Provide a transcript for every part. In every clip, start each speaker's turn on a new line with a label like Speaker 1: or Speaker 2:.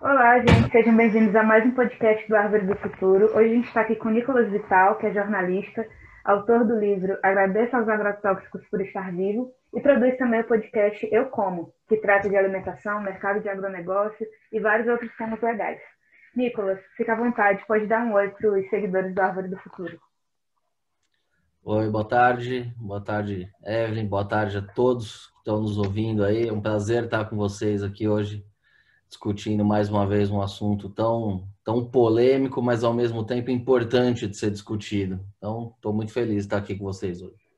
Speaker 1: Olá, gente, sejam bem-vindos a mais um podcast do Árvore do Futuro. Hoje a gente está aqui com Nicolas Vital, que é jornalista, autor do livro Agradeço aos Agrotóxicos por Estar Vivo e produz também o podcast Eu Como, que trata de alimentação, mercado de agronegócio e vários outros temas legais. Nicolas, fica à vontade, pode dar um oi para os seguidores do Árvore do Futuro.
Speaker 2: Oi, boa tarde. Boa tarde, Evelyn. Boa tarde a todos que estão nos ouvindo aí. É um prazer estar com vocês aqui hoje, discutindo mais uma vez um assunto tão, tão polêmico, mas ao mesmo tempo importante de ser discutido. Então, estou muito feliz de estar aqui com vocês hoje.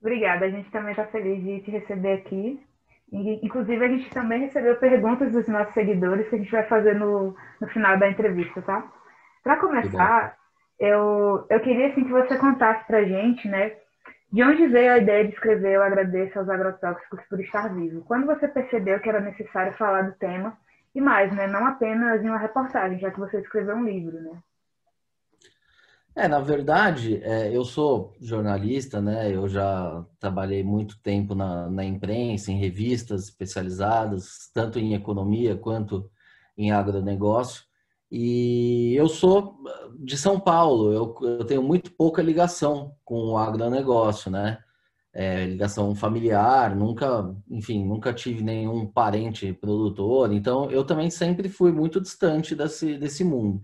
Speaker 1: Obrigada, a gente também está feliz de te receber aqui. Inclusive, a gente também recebeu perguntas dos nossos seguidores que a gente vai fazer no, no final da entrevista, tá? Para começar, eu, eu queria assim, que você contasse para a gente, né, de onde veio a ideia de escrever Eu Agradeço aos Agrotóxicos por Estar Vivo? Quando você percebeu que era necessário falar do tema? E mais, né, não apenas em uma reportagem, já que você escreveu um livro, né?
Speaker 2: É, na verdade, é, eu sou jornalista, né? Eu já trabalhei muito tempo na, na imprensa, em revistas especializadas, tanto em economia quanto em agronegócio. E eu sou de São Paulo, eu, eu tenho muito pouca ligação com o agronegócio, né? É, ligação familiar, nunca, enfim, nunca tive nenhum parente produtor, então eu também sempre fui muito distante desse, desse mundo.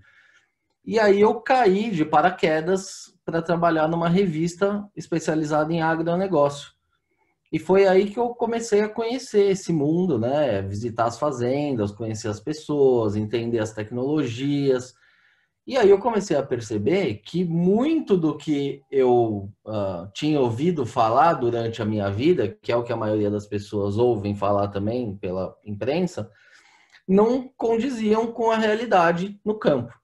Speaker 2: E aí eu caí de paraquedas para trabalhar numa revista especializada em agronegócio. E foi aí que eu comecei a conhecer esse mundo, né? Visitar as fazendas, conhecer as pessoas, entender as tecnologias. E aí eu comecei a perceber que muito do que eu uh, tinha ouvido falar durante a minha vida, que é o que a maioria das pessoas ouvem falar também pela imprensa, não condiziam com a realidade no campo.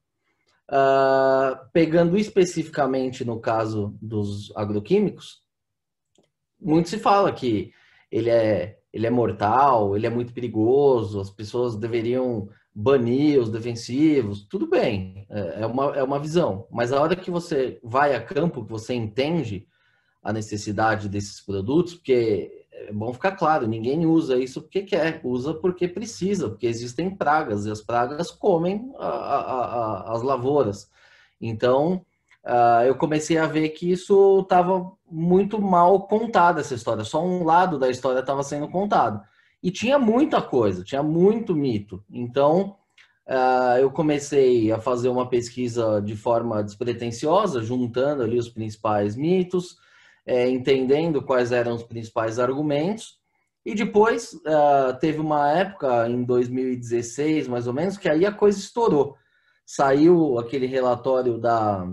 Speaker 2: Uh, pegando especificamente no caso dos agroquímicos, muito se fala que ele é, ele é mortal, ele é muito perigoso, as pessoas deveriam banir os defensivos, tudo bem, é, é uma, é uma visão. Mas a hora que você vai a campo, que você entende a necessidade desses produtos, porque é bom ficar claro, ninguém usa isso porque quer, usa porque precisa, porque existem pragas e as pragas comem a, a, a, as lavouras. Então, uh, eu comecei a ver que isso estava muito mal contado, essa história. Só um lado da história estava sendo contado. E tinha muita coisa, tinha muito mito. Então, uh, eu comecei a fazer uma pesquisa de forma despretensiosa, juntando ali os principais mitos, é, entendendo quais eram os principais argumentos. E depois uh, teve uma época, em 2016 mais ou menos, que aí a coisa estourou. Saiu aquele relatório da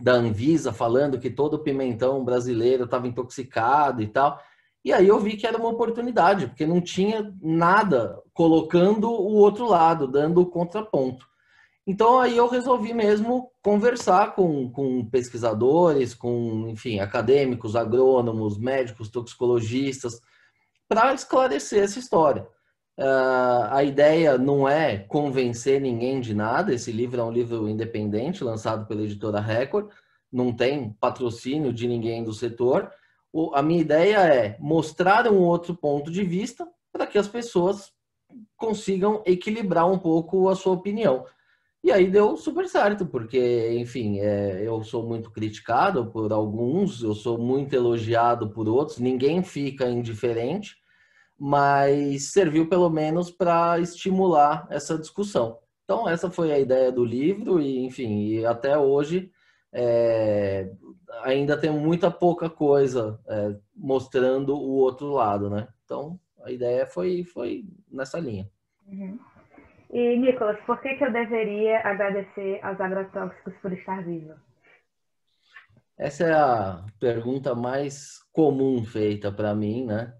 Speaker 2: da Anvisa falando que todo pimentão brasileiro estava intoxicado e tal. E aí eu vi que era uma oportunidade, porque não tinha nada colocando o outro lado, dando o contraponto. Então aí eu resolvi mesmo conversar com, com pesquisadores, com, enfim, acadêmicos, agrônomos, médicos, toxicologistas, para esclarecer essa história. Uh, a ideia não é convencer ninguém de nada. Esse livro é um livro independente, lançado pela editora Record, não tem patrocínio de ninguém do setor. O, a minha ideia é mostrar um outro ponto de vista para que as pessoas consigam equilibrar um pouco a sua opinião. E aí deu super certo, porque, enfim, é, eu sou muito criticado por alguns, eu sou muito elogiado por outros, ninguém fica indiferente mas serviu pelo menos para estimular essa discussão. Então, essa foi a ideia do livro, e enfim, e até hoje é, ainda tem muita pouca coisa é, mostrando o outro lado, né? Então, a ideia foi, foi nessa linha.
Speaker 1: Uhum. E, Nicolas, por que, que eu deveria agradecer aos agrotóxicos por estar vivo?
Speaker 2: Essa é a pergunta mais comum feita para mim, né?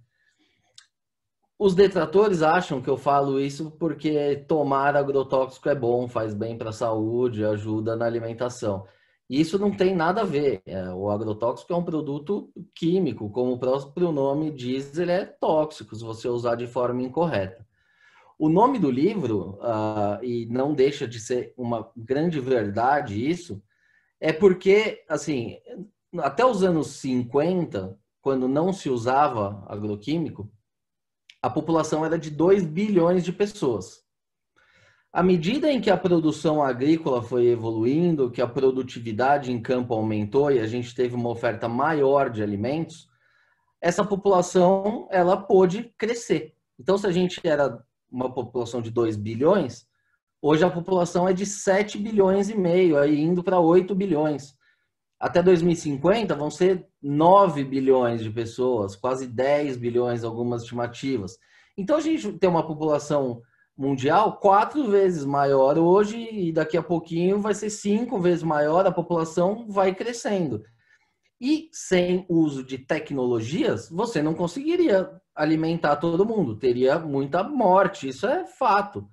Speaker 2: Os detratores acham que eu falo isso porque tomar agrotóxico é bom, faz bem para a saúde, ajuda na alimentação. Isso não tem nada a ver. É, o agrotóxico é um produto químico, como o próprio nome diz, ele é tóxico se você usar de forma incorreta. O nome do livro, uh, e não deixa de ser uma grande verdade isso, é porque, assim, até os anos 50, quando não se usava agroquímico, a população era de 2 bilhões de pessoas. À medida em que a produção agrícola foi evoluindo, que a produtividade em campo aumentou e a gente teve uma oferta maior de alimentos, essa população ela pôde crescer. Então, se a gente era uma população de 2 bilhões, hoje a população é de 7 bilhões e meio, aí indo para 8 bilhões. Até 2050 vão ser 9 bilhões de pessoas, quase 10 bilhões algumas estimativas. Então a gente tem uma população mundial quatro vezes maior hoje e daqui a pouquinho vai ser cinco vezes maior, a população vai crescendo. E sem uso de tecnologias, você não conseguiria alimentar todo mundo, teria muita morte, isso é fato.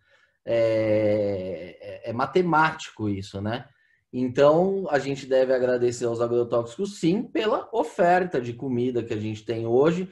Speaker 2: É, é, é matemático isso, né? Então, a gente deve agradecer aos agrotóxicos, sim, pela oferta de comida que a gente tem hoje,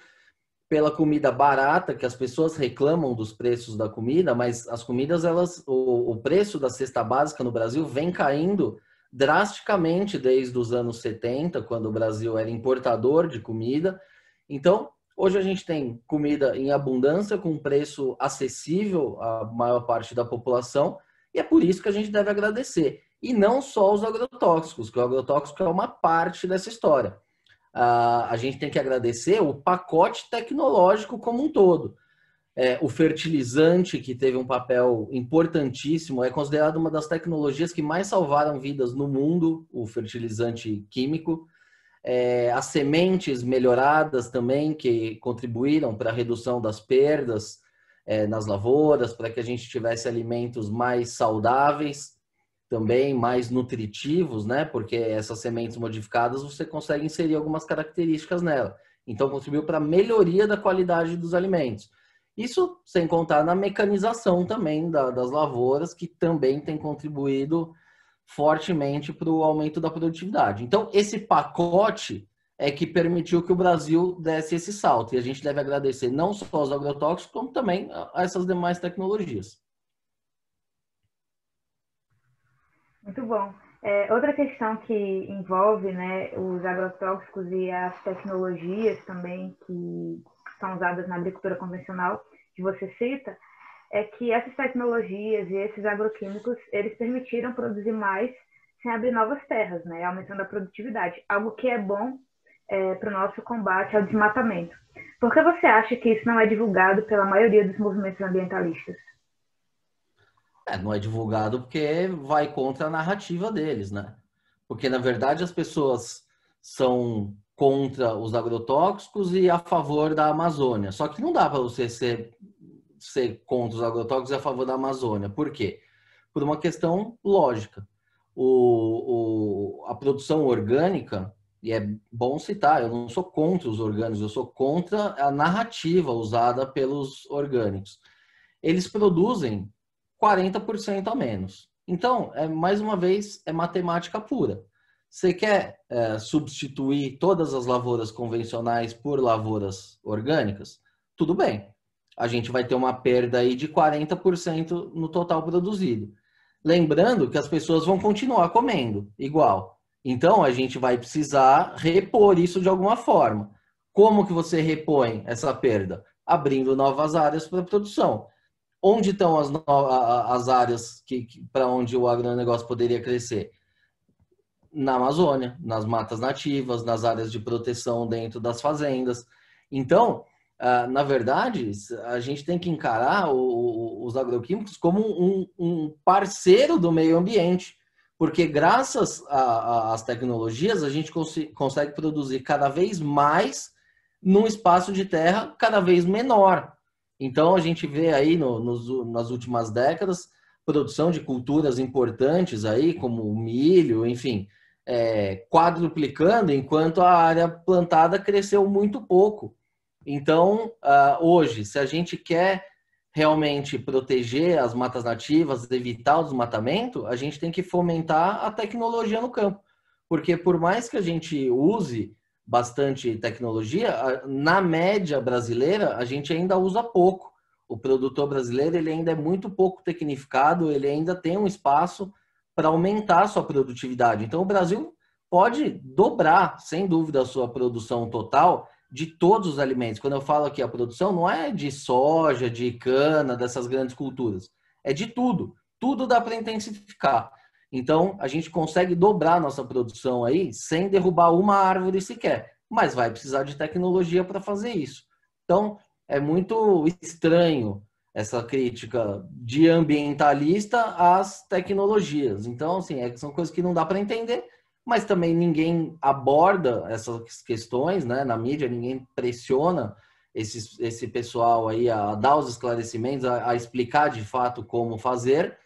Speaker 2: pela comida barata, que as pessoas reclamam dos preços da comida, mas as comidas, elas, o, o preço da cesta básica no Brasil vem caindo drasticamente desde os anos 70, quando o Brasil era importador de comida. Então, hoje a gente tem comida em abundância, com preço acessível à maior parte da população, e é por isso que a gente deve agradecer. E não só os agrotóxicos, que o agrotóxico é uma parte dessa história a, gente tem que agradecer o pacote tecnológico como um todo. É, o fertilizante, que teve um papel importantíssimo, é considerado uma das tecnologias que mais salvaram vidas no mundo, o fertilizante químico. É, as sementes melhoradas também, que contribuíram para a redução das perdas é, nas lavouras, para que a gente tivesse alimentos mais saudáveis também mais nutritivos, né? Porque essas sementes modificadas você consegue inserir algumas características nela. Então contribuiu para a melhoria da qualidade dos alimentos. Isso sem contar na mecanização também da, das lavouras, que também tem contribuído fortemente para o aumento da produtividade. Então, esse pacote é que permitiu que o Brasil desse esse salto. E a gente deve agradecer não só aos agrotóxicos, como também a essas demais tecnologias.
Speaker 1: Muito bom. É, outra questão que envolve né, os agrotóxicos e as tecnologias também que são usadas na agricultura convencional, que você cita, é que essas tecnologias e esses agroquímicos, eles permitiram produzir mais sem abrir novas terras, né, aumentando a produtividade, algo que é bom é, para o nosso combate ao desmatamento. Por que você acha que isso não é divulgado pela maioria dos movimentos ambientalistas?
Speaker 2: É, não é divulgado porque vai contra a narrativa deles, né? Porque, na verdade, as pessoas são contra os agrotóxicos e a favor da Amazônia. Só que não dá para você ser, ser contra os agrotóxicos e a favor da Amazônia. Por quê? Por uma questão lógica. O, o, a produção orgânica, e é bom citar, eu não sou contra os orgânicos, eu sou contra a narrativa usada pelos orgânicos. Eles produzem 40% a menos. Então, é, mais uma vez, é matemática pura. Você quer é, substituir todas as lavouras convencionais por lavouras orgânicas? Tudo bem. A gente vai ter uma perda aí de 40% no total produzido. Lembrando que as pessoas vão continuar comendo igual. Então, a gente vai precisar repor isso de alguma forma. Como que você repõe essa perda? Abrindo novas áreas para produção onde estão as, as áreas que, que para onde o agronegócio poderia crescer? Na Amazônia, nas matas nativas, nas áreas de proteção dentro das fazendas. Então, ah, na verdade, a gente tem que encarar os agroquímicos como um, um parceiro do meio ambiente, porque graças às tecnologias a gente consegue produzir cada vez mais num espaço de terra cada vez menor. Então, a gente vê aí no, nos, nas últimas décadas produção de culturas importantes aí, como o milho, enfim, é, quadruplicando, enquanto a área plantada cresceu muito pouco. Então, uh, hoje, se a gente quer realmente proteger as matas nativas, evitar o desmatamento, a gente tem que fomentar a tecnologia no campo. Porque por mais que a gente use bastante tecnologia, na média brasileira a gente ainda usa pouco. O produtor brasileiro ele ainda é muito pouco tecnificado, ele ainda tem um espaço para aumentar sua produtividade. Então o Brasil pode dobrar, sem dúvida, a sua produção total de todos os alimentos. Quando eu falo aqui a produção, não é de soja, de cana, dessas grandes culturas. É de tudo. tudo dá para intensificar. Então, a gente consegue dobrar nossa produção aí sem derrubar uma árvore sequer, mas vai precisar de tecnologia para fazer isso. Então, é muito estranho essa crítica de ambientalista às tecnologias. Então, assim, é, são coisas que não dá para entender, mas também ninguém aborda essas questões, né? Na mídia, ninguém pressiona esse, esse pessoal aí a dar os esclarecimentos, a, a explicar de fato como fazer.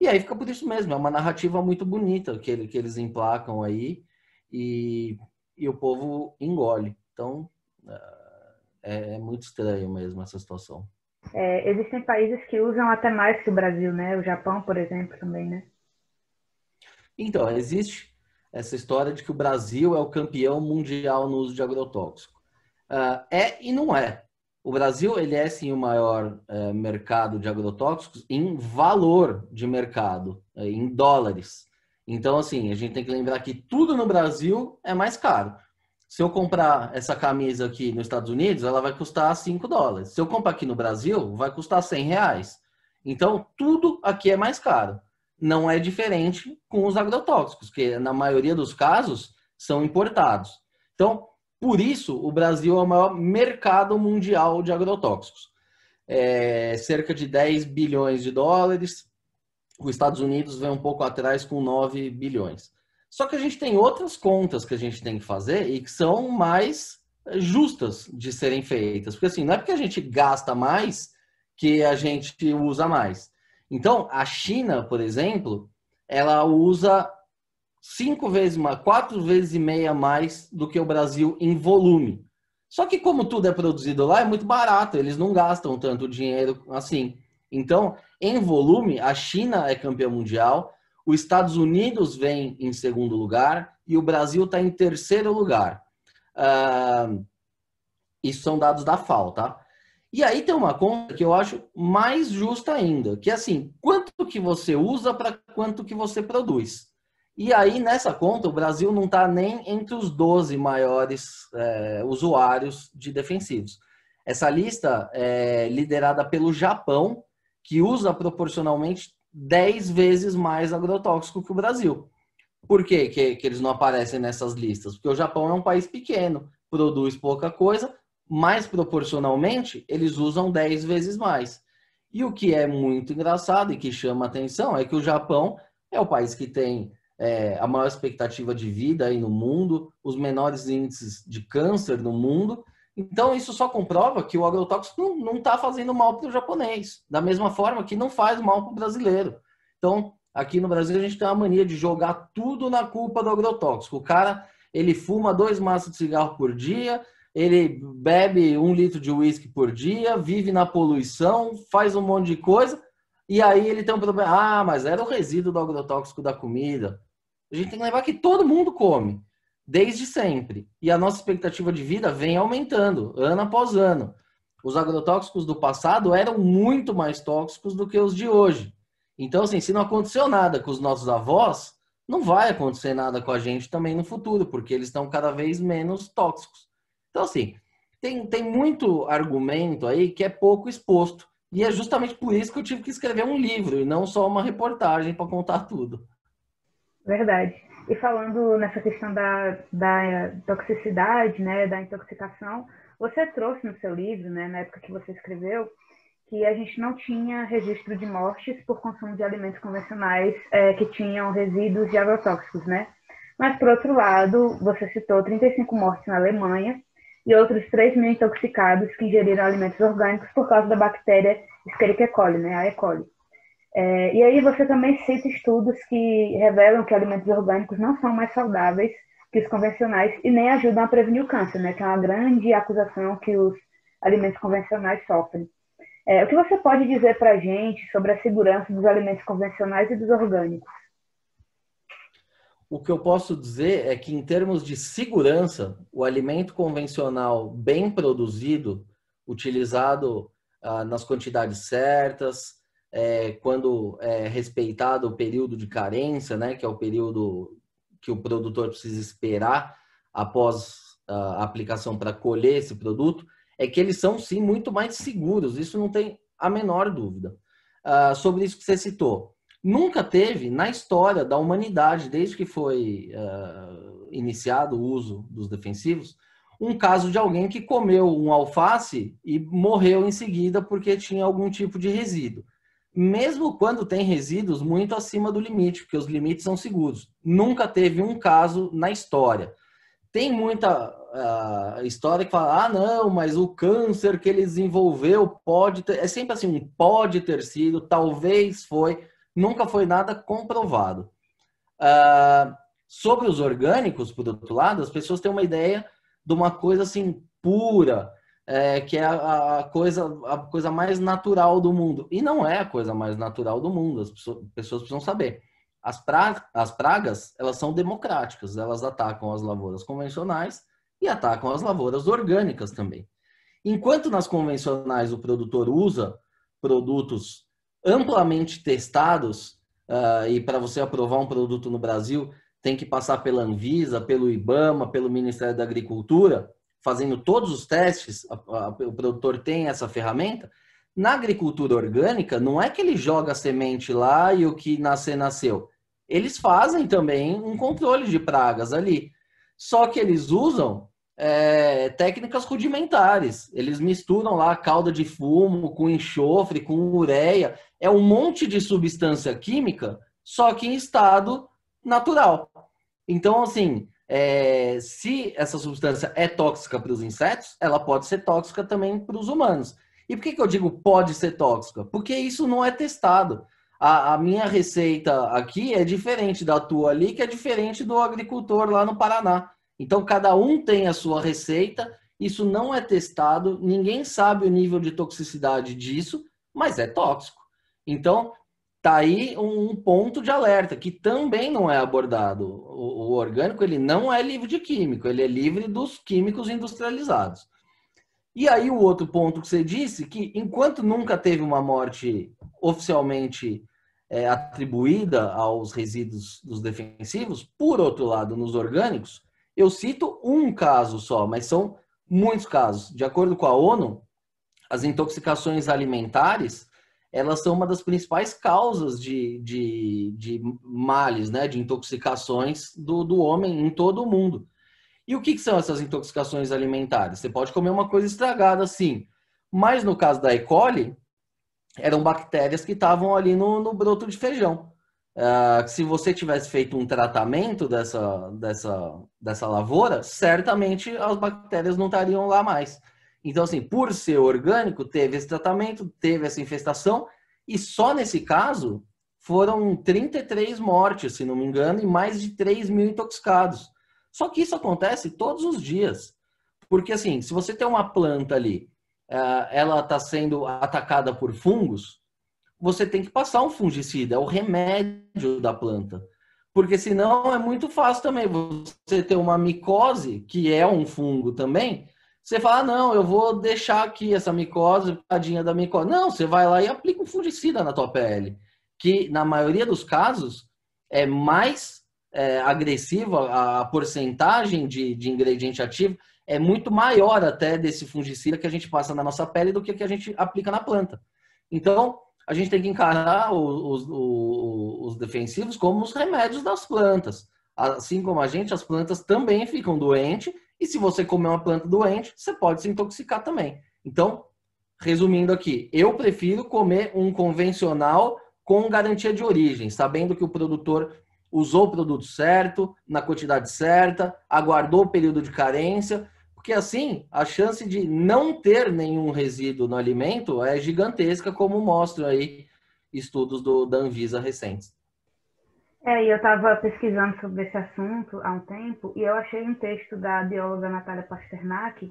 Speaker 2: E aí fica por isso mesmo, é uma narrativa muito bonita que, ele, que eles emplacam aí e, e o povo engole. Então, é, é muito estranho mesmo essa situação.
Speaker 1: É, existem países que usam até mais que o Brasil, né? O Japão, por exemplo, também, né?
Speaker 2: Então, existe essa história de que o Brasil é o campeão mundial no uso de agrotóxico. Uh, é e não é. O Brasil ele é sim o maior uh, mercado de agrotóxicos em valor de mercado, uh, em dólares. Então, assim, a gente tem que lembrar que tudo no Brasil é mais caro. Se eu comprar essa camisa aqui nos Estados Unidos, ela vai custar 5 dólares. Se eu comprar aqui no Brasil, vai custar 100 reais. Então, tudo aqui é mais caro. Não é diferente com os agrotóxicos, que na maioria dos casos são importados. Então, por isso, o Brasil é o maior mercado mundial de agrotóxicos. É cerca de 10 bilhões de dólares. Os Estados Unidos vem um pouco atrás com 9 bilhões. Só que a gente tem outras contas que a gente tem que fazer e que são mais justas de serem feitas. Porque assim, não é porque a gente gasta mais que a gente usa mais. Então, a China, por exemplo, ela usa cinco vezes mais, quatro vezes e meia mais do que o Brasil em volume. Só que como tudo é produzido lá, é muito barato, eles não gastam tanto dinheiro assim. Então, em volume, a China é campeã mundial, os Estados Unidos vem em segundo lugar e o Brasil está em terceiro lugar. Uh, isso são dados da FAO, tá? E aí tem uma conta que eu acho mais justa ainda, que é assim, quanto que você usa para quanto que você produz. E aí, nessa conta, o Brasil não está nem entre os 12 maiores é, usuários de defensivos. Essa lista é liderada pelo Japão, que usa proporcionalmente 10 vezes mais agrotóxico que o Brasil. Por que, que, que eles não aparecem nessas listas? Porque o Japão é um país pequeno, produz pouca coisa, mas proporcionalmente eles usam 10 vezes mais. E o que é muito engraçado e que chama atenção é que o Japão é o país que tem é, a maior expectativa de vida aí no mundo, os menores índices de câncer no mundo, então, isso só comprova que o agrotóxico não está fazendo mal para o japonês, da mesma forma que não faz mal para o brasileiro. Então, aqui no Brasil, a gente tem uma mania de jogar tudo na culpa do agrotóxico. O cara, ele fuma dois maços de cigarro por dia, ele bebe um litro de uísque por dia, vive na poluição, faz um monte de coisa, e aí ele tem um problema. Ah, mas era o resíduo do agrotóxico da comida. A gente tem que lembrar que todo mundo come desde sempre. E a nossa expectativa de vida vem aumentando, ano após ano. Os agrotóxicos do passado eram muito mais tóxicos do que os de hoje. Então, assim, se não aconteceu nada com os nossos avós, não vai acontecer nada com a gente também no futuro, porque eles estão cada vez menos tóxicos. Então, assim, tem, tem muito argumento aí que é pouco exposto. E é justamente por isso que eu tive que escrever um livro e não só uma reportagem para contar tudo.
Speaker 1: Verdade. E falando nessa questão da, da toxicidade, né, da intoxicação, você trouxe no seu livro, né, na época que você escreveu, que a gente não tinha registro de mortes por consumo de alimentos convencionais é, que tinham resíduos de agrotóxicos, né? Mas, por outro lado, você citou 35 mortes na Alemanha e outros 3 mil intoxicados que ingeriram alimentos orgânicos por causa da bactéria Escherichia coli, né, a E. coli. É, e aí você também cita estudos que revelam que alimentos orgânicos não são mais saudáveis que os convencionais e nem ajudam a prevenir o câncer, né? Que é uma grande acusação que os alimentos convencionais sofrem. É, o que você pode dizer para a gente sobre a segurança dos alimentos convencionais e dos orgânicos?
Speaker 2: O que eu posso dizer é que, em termos de segurança, o alimento convencional bem produzido, utilizado ah, nas quantidades certas, é, quando é respeitado o período de carência, né, que é o período que o produtor precisa esperar após a aplicação para colher esse produto, é que eles são sim muito mais seguros. Isso não tem a menor dúvida. Uh, sobre isso que você citou, Nunca teve na história da humanidade, desde que foi uh, iniciado o uso dos defensivos, um caso de alguém que comeu um alface e morreu em seguida porque tinha algum tipo de resíduo. Mesmo quando tem resíduos muito acima do limite, porque os limites são seguros. Nunca teve um caso na história. Tem muita uh, história que fala, ah, não, mas o câncer que ele desenvolveu pode ter. É sempre assim, pode ter sido, talvez foi, nunca foi nada comprovado. Uh, sobre os orgânicos, por outro lado, as pessoas têm uma ideia de uma coisa assim pura, é, que é a, a, coisa, a coisa mais natural do mundo. E não é a coisa mais natural do mundo, as pessoas, precisam saber. As, pra, as pragas, elas são democráticas, elas atacam as lavouras convencionais e atacam as lavouras orgânicas também. Enquanto nas convencionais o produtor usa produtos amplamente testados, uh, e para você aprovar um produto no Brasil, tem que passar pela Anvisa, pelo IBAMA, pelo Ministério da Agricultura, fazendo todos os testes, a, a, o produtor tem essa ferramenta. Na agricultura orgânica, não é que ele joga a semente lá e o que nascer, nasceu. Eles fazem também um controle de pragas ali. Só que eles usam é, técnicas rudimentares. Eles misturam lá calda de fumo com enxofre, com ureia. É um monte de substância química, só que em estado natural. Então, assim, é, se essa substância é tóxica para os insetos, ela pode ser tóxica também para os humanos. E por que, que eu digo pode ser tóxica? Porque isso não é testado. A, a, minha receita aqui é diferente da tua ali, que é diferente do agricultor lá no Paraná. Então, cada um tem a sua receita, isso não é testado, ninguém sabe o nível de toxicidade disso, mas é tóxico. Então, tá aí um ponto de alerta que também não é abordado. O, o, orgânico ele não é livre de químico, ele é livre dos químicos industrializados. E aí o outro ponto que você disse que enquanto nunca teve uma morte oficialmente é, atribuída aos resíduos dos defensivos, por outro lado, nos orgânicos, eu cito um caso só, mas são muitos casos. De acordo com a ONU, as intoxicações alimentares elas são uma das principais causas de, de, de males, né, de intoxicações do, do homem em todo o mundo. E o que, que, são essas intoxicações alimentares? Você pode comer uma coisa estragada, sim, mas no caso da E. coli, eram bactérias que estavam ali no, no broto de feijão. Uh, se você tivesse feito um tratamento dessa, dessa, dessa lavoura, certamente as bactérias não estariam lá mais. Então, assim, por ser orgânico, teve esse tratamento, teve essa infestação, e só nesse caso foram 33 mortes, se não me engano, e mais de 3 mil intoxicados. Só que isso acontece todos os dias. Porque, assim, se você tem uma planta ali, eh, ela está sendo atacada por fungos, você tem que passar um fungicida, é o remédio da planta. Porque senão é muito fácil também você ter uma micose, que é um fungo também, você fala, ah, não, eu vou deixar aqui essa micose, tadinha da micose. Não, você vai lá e aplica um fungicida na tua pele, que na maioria dos casos é mais é, agressiva, a porcentagem de, de ingrediente ativo é muito maior até desse fungicida que a gente passa na nossa pele do que que a gente aplica na planta. Então, a gente tem que encarar os, os, os defensivos como os remédios das plantas. Assim como a gente, as plantas também ficam doentes e se você comer uma planta doente, você pode se intoxicar também. Então, resumindo aqui, eu prefiro comer um convencional com garantia de origem, sabendo que o produtor usou o produto certo, na quantidade certa, aguardou o período de carência, porque assim a chance de não ter nenhum resíduo no alimento é gigantesca, como mostram aí estudos do, da Anvisa recentes.
Speaker 1: É, e eu estava pesquisando sobre esse assunto há um tempo e eu achei um texto da bióloga Natália Pasternak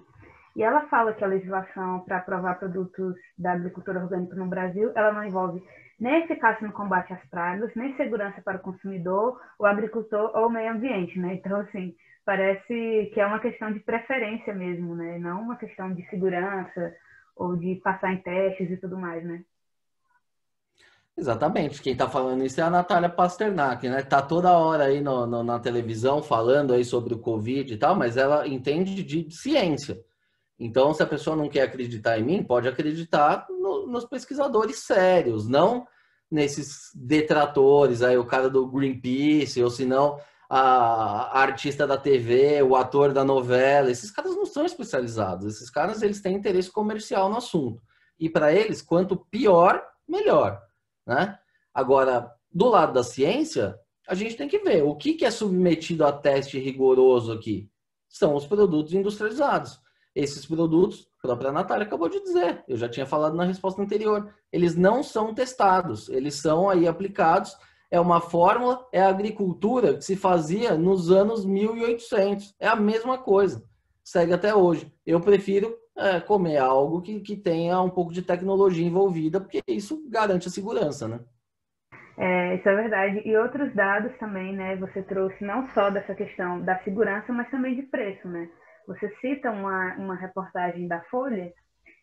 Speaker 1: e ela fala que a legislação para aprovar produtos da agricultura orgânica no Brasil, ela não envolve nem eficácia no combate às pragas, nem segurança para o consumidor, o agricultor ou o meio ambiente, né? Então, assim, parece que é uma questão de preferência mesmo, né? Não uma questão de segurança ou de passar em testes e tudo mais, né?
Speaker 2: Exatamente, quem está falando isso é a Natália Pasternak, né? Tá toda hora aí no, no, na televisão falando aí sobre o Covid e tal, mas ela entende de ciência. Então, se a pessoa não quer acreditar em mim, pode acreditar no, nos pesquisadores sérios, não nesses detratores, aí o cara do Greenpeace, ou se não, a, a, artista da TV, o ator da novela, esses caras não são especializados. Esses caras eles têm interesse comercial no assunto. E para eles, quanto pior, melhor, né? Agora, do lado da ciência, a gente tem que ver o que, que é submetido a teste rigoroso aqui. São os produtos industrializados. Esses produtos, a própria Natália acabou de dizer, eu já tinha falado na resposta anterior, eles não são testados, eles são aí aplicados é uma fórmula, é a agricultura que se fazia nos anos 1800. É a mesma coisa. Segue até hoje. Eu prefiro é, comer algo que, que tenha um pouco de tecnologia envolvida, porque isso garante a segurança, né?
Speaker 1: É, isso é verdade. E outros dados também, né? Você trouxe não só dessa questão da segurança, mas também de preço, né? Você cita uma, uma reportagem da Folha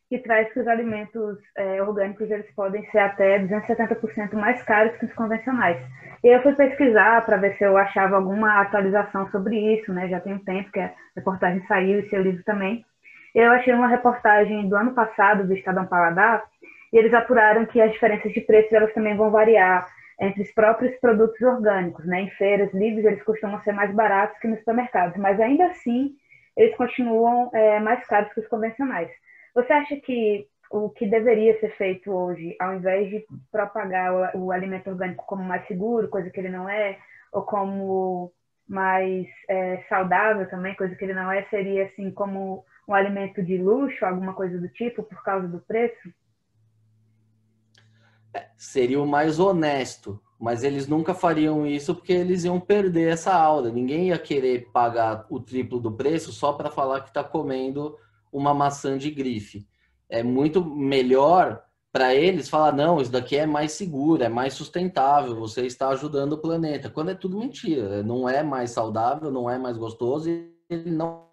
Speaker 1: que traz que os alimentos é, orgânicos eles podem ser até 270% mais caros que os convencionais. E eu fui pesquisar para ver se eu achava alguma atualização sobre isso, né? Já tem um tempo que a reportagem saiu e seu livro também. Eu achei uma reportagem do ano passado do Estadão Paladar e eles apuraram que as diferenças de preços elas também vão variar entre os próprios produtos orgânicos, né? Em feiras livres eles costumam ser mais baratos que nos supermercados, mas ainda assim eles continuam é, mais caros que os convencionais. Você acha que o que deveria ser feito hoje, ao invés de propagar o, o alimento orgânico como mais seguro, coisa que ele não é, ou como mais é, saudável também, coisa que ele não é, seria assim como um alimento de luxo, alguma coisa do tipo, por causa do preço?
Speaker 2: É, seria o mais honesto, mas eles nunca fariam isso porque eles iam perder essa aula. Ninguém ia querer pagar o triplo do preço só para falar que está comendo uma maçã de grife. É muito melhor para eles falar: não, isso daqui é mais seguro, é mais sustentável, você está ajudando o planeta. Quando é tudo mentira, não é mais saudável, não é mais gostoso e ele não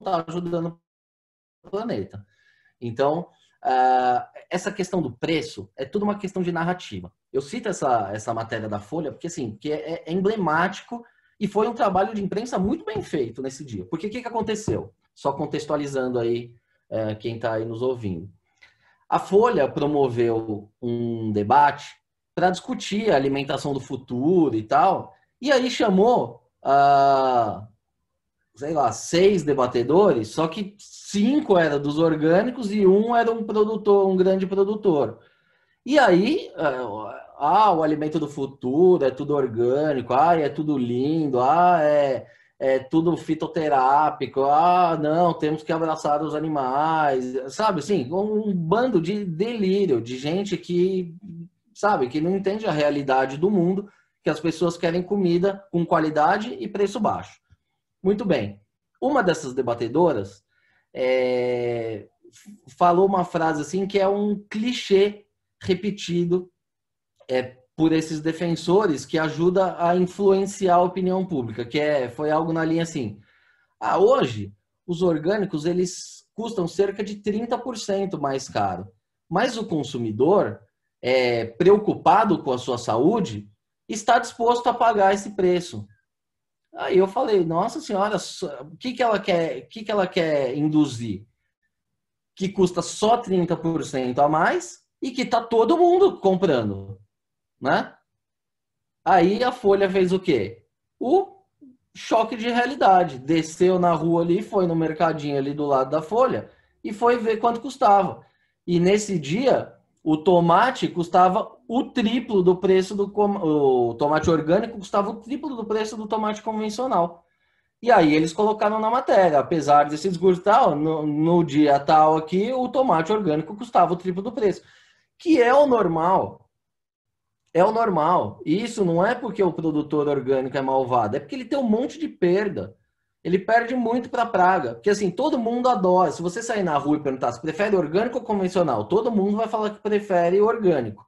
Speaker 2: está ajudando planeta. Então, uh, essa questão do preço é tudo uma questão de narrativa. Eu cito essa, essa matéria da Folha porque assim, que é, é emblemático e foi um trabalho de imprensa muito bem feito nesse dia. Porque o que, que aconteceu? Só contextualizando aí é, quem está aí nos ouvindo. A Folha promoveu um debate para discutir a alimentação do futuro e tal, e aí chamou, ah, sei lá, seis debatedores, só que cinco eram dos orgânicos e um era um produtor, um grande produtor. E aí, ah, o alimento do futuro é tudo orgânico, ah, é tudo lindo, ah, é é tudo fitoterápico, ah, não, temos que abraçar os animais, sabe, assim, um bando de delírio, de gente que, sabe, que não entende a realidade do mundo, que as pessoas querem comida com qualidade e preço baixo. Muito bem. Uma dessas debatedoras é, falou uma frase assim que é um clichê repetido é, por esses defensores que ajuda a influenciar a opinião pública, que é, foi algo na linha assim, ah, hoje os orgânicos eles custam cerca de 30% mais caro, mas o consumidor, é, preocupado com a sua saúde, está disposto a pagar esse preço. Aí eu falei, nossa senhora, o que, que ela quer, o que, que ela quer induzir? Que custa só 30% a mais e que está todo mundo comprando né? Aí a Folha fez o quê? O choque de realidade. Desceu na rua ali, foi no mercadinho ali do lado da Folha e foi ver quanto custava. E nesse dia, o tomate custava o triplo do preço do o tomate orgânico custava o triplo do preço do tomate convencional. E aí eles colocaram na matéria, apesar desse discurso tal, no, no dia tal aqui, o tomate orgânico custava o triplo do preço, que é o normal é o normal. E isso não é porque o produtor orgânico é malvado, é porque ele tem um monte de perda. Ele perde muito para praga. Porque assim, todo mundo adora. Se você sair na rua e perguntar se prefere orgânico ou convencional, todo mundo vai falar que prefere orgânico.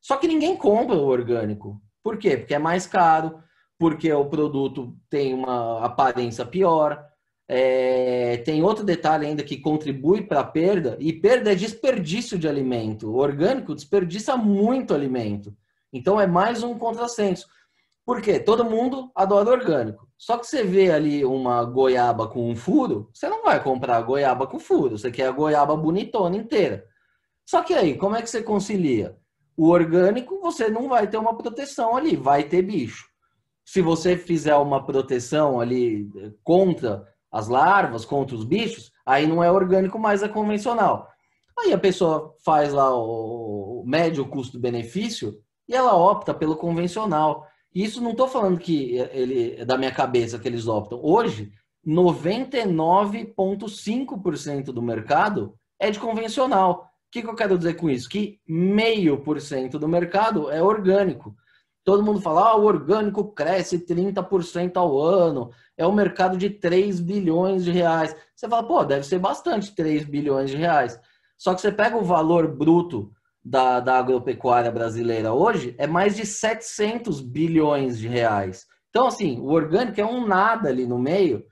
Speaker 2: Só que ninguém compra o orgânico. Por quê? Porque é mais caro, porque o produto tem uma aparência pior. É... tem outro detalhe ainda que contribui para a perda, e perda é desperdício de alimento. O orgânico desperdiça muito alimento. Então é mais um contrassenso. Por quê? Todo mundo adora orgânico. Só que você vê ali uma goiaba com um furo, você não vai comprar goiaba com furo, você quer a goiaba bonitona inteira. Só que aí, como é que você concilia? O orgânico, você não vai ter uma proteção ali, vai ter bicho. Se você fizer uma proteção ali contra as larvas, contra os bichos, aí não é orgânico, mais é convencional. Aí a pessoa faz lá o médio custo-benefício e ela opta pelo convencional. Isso não estou falando que ele é da minha cabeça que eles optam. Hoje, 99,5% do mercado é de convencional. O que, que eu quero dizer com isso? Que meio por cento do mercado é orgânico. Todo mundo fala, ah, o orgânico cresce 30% ao ano, é um mercado de 3 bilhões de reais. Você fala, pô, deve ser bastante 3 bilhões de reais. Só que você pega o valor bruto da, da agropecuária brasileira hoje, é mais de 700 bilhões de reais. Então, assim, o orgânico é um nada ali no meio,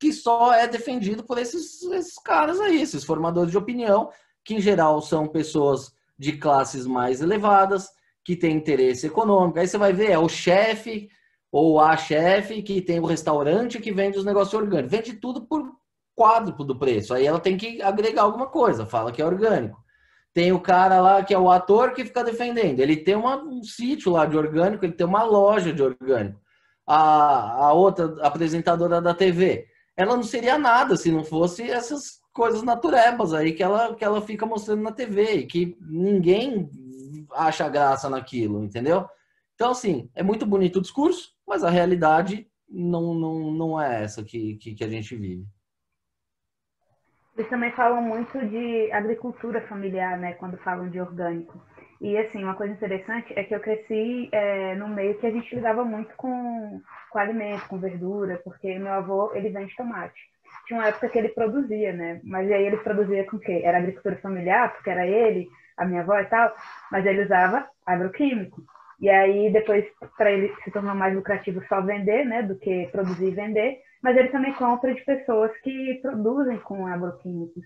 Speaker 2: que só é defendido por esses, esses caras aí, esses formadores de opinião, que em geral são pessoas de classes mais elevadas, que têm interesse econômico. Aí você vai ver, é o chefe ou a chefe que tem o restaurante que vende os negócios orgânicos. Vende tudo por quádruplo do preço. Aí ela tem que agregar alguma coisa, fala que é orgânico. Tem o cara lá que é o ator que fica defendendo. Ele tem uma, um sítio lá de orgânico, ele tem uma loja de orgânico. A, a outra apresentadora da TV, ela não seria nada se não fosse essas coisas naturebas aí que ela, que ela fica mostrando na TV e que ninguém acha graça naquilo, entendeu? Então, assim, é muito bonito o discurso, mas a realidade não, não, não é essa que, que, que a gente vive.
Speaker 1: Eles também falam muito de agricultura familiar, né, quando falam de orgânico. E, assim, uma coisa interessante é que eu cresci é, no meio que a gente lidava muito com, com alimento, com verdura, porque meu avô, ele vende tomate. Tinha uma época que ele produzia, né? Mas aí ele produzia com o quê? Era agricultura familiar, porque era ele, a minha avó e tal, mas ele usava agroquímico. E aí, depois, para ele se tornou mais lucrativo só vender, né, do que produzir e vender, mas ele também compra de pessoas que produzem com agroquímicos.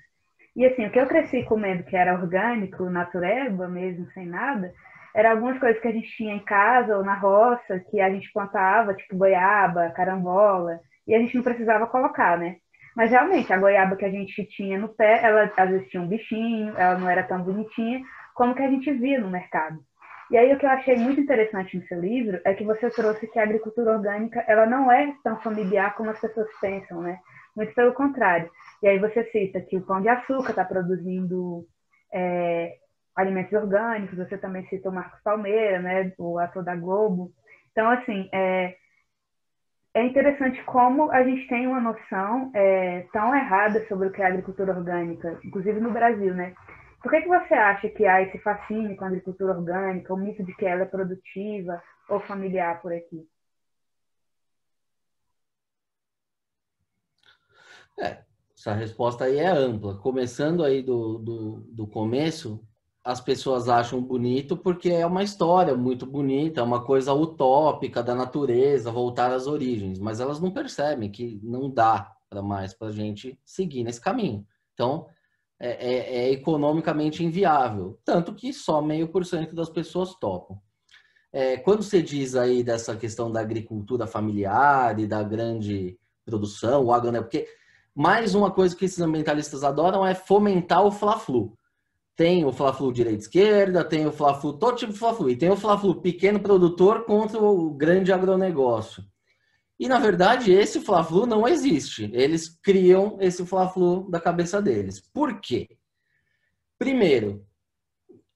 Speaker 1: E assim, o que eu cresci comendo, que era orgânico, natureba mesmo, sem nada, era algumas coisas que a gente tinha em casa ou na roça, que a gente plantava, tipo goiaba, carambola, e a gente não precisava colocar, né? Mas realmente, a goiaba que a gente tinha no pé, ela às vezes tinha um bichinho, ela não era tão bonitinha como que a gente via no mercado. E aí o que eu achei muito interessante no seu livro é que você trouxe que a agricultura orgânica ela não é tão familiar como as pessoas pensam, né? Muito pelo contrário. E aí você cita que o Pão de Açúcar está produzindo é, alimentos orgânicos, você também cita o Marcos Palmeira, né? O ator da Globo. Então, assim, é, é interessante como a gente tem uma noção é, tão errada sobre o que é agricultura orgânica, inclusive no Brasil, né? Por que, que você acha que há esse fascínio com a agricultura orgânica, o mito de que ela é produtiva ou familiar por aqui?
Speaker 2: É, essa resposta aí é ampla. Começando aí do, do, do começo, as pessoas acham bonito porque é uma história muito bonita, é uma coisa utópica da natureza, voltar às origens, mas elas não percebem que não dá para mais para a gente seguir nesse caminho. Então, é, é, é economicamente inviável, tanto que só meio por cento das pessoas topam. É, quando você diz aí dessa questão da agricultura familiar e da grande produção, o agro, né? Porque mais uma coisa que esses ambientalistas adoram é fomentar o fla-flu. Tem o fla-flu direita-esquerda, tem o fla-flu, todo tipo de fla-flu. E tem o fla-flu pequeno produtor contra o grande agronegócio. E, na verdade, esse Fla-Flu não existe. Eles criam esse Fla-Flu da cabeça deles. Por quê? Primeiro,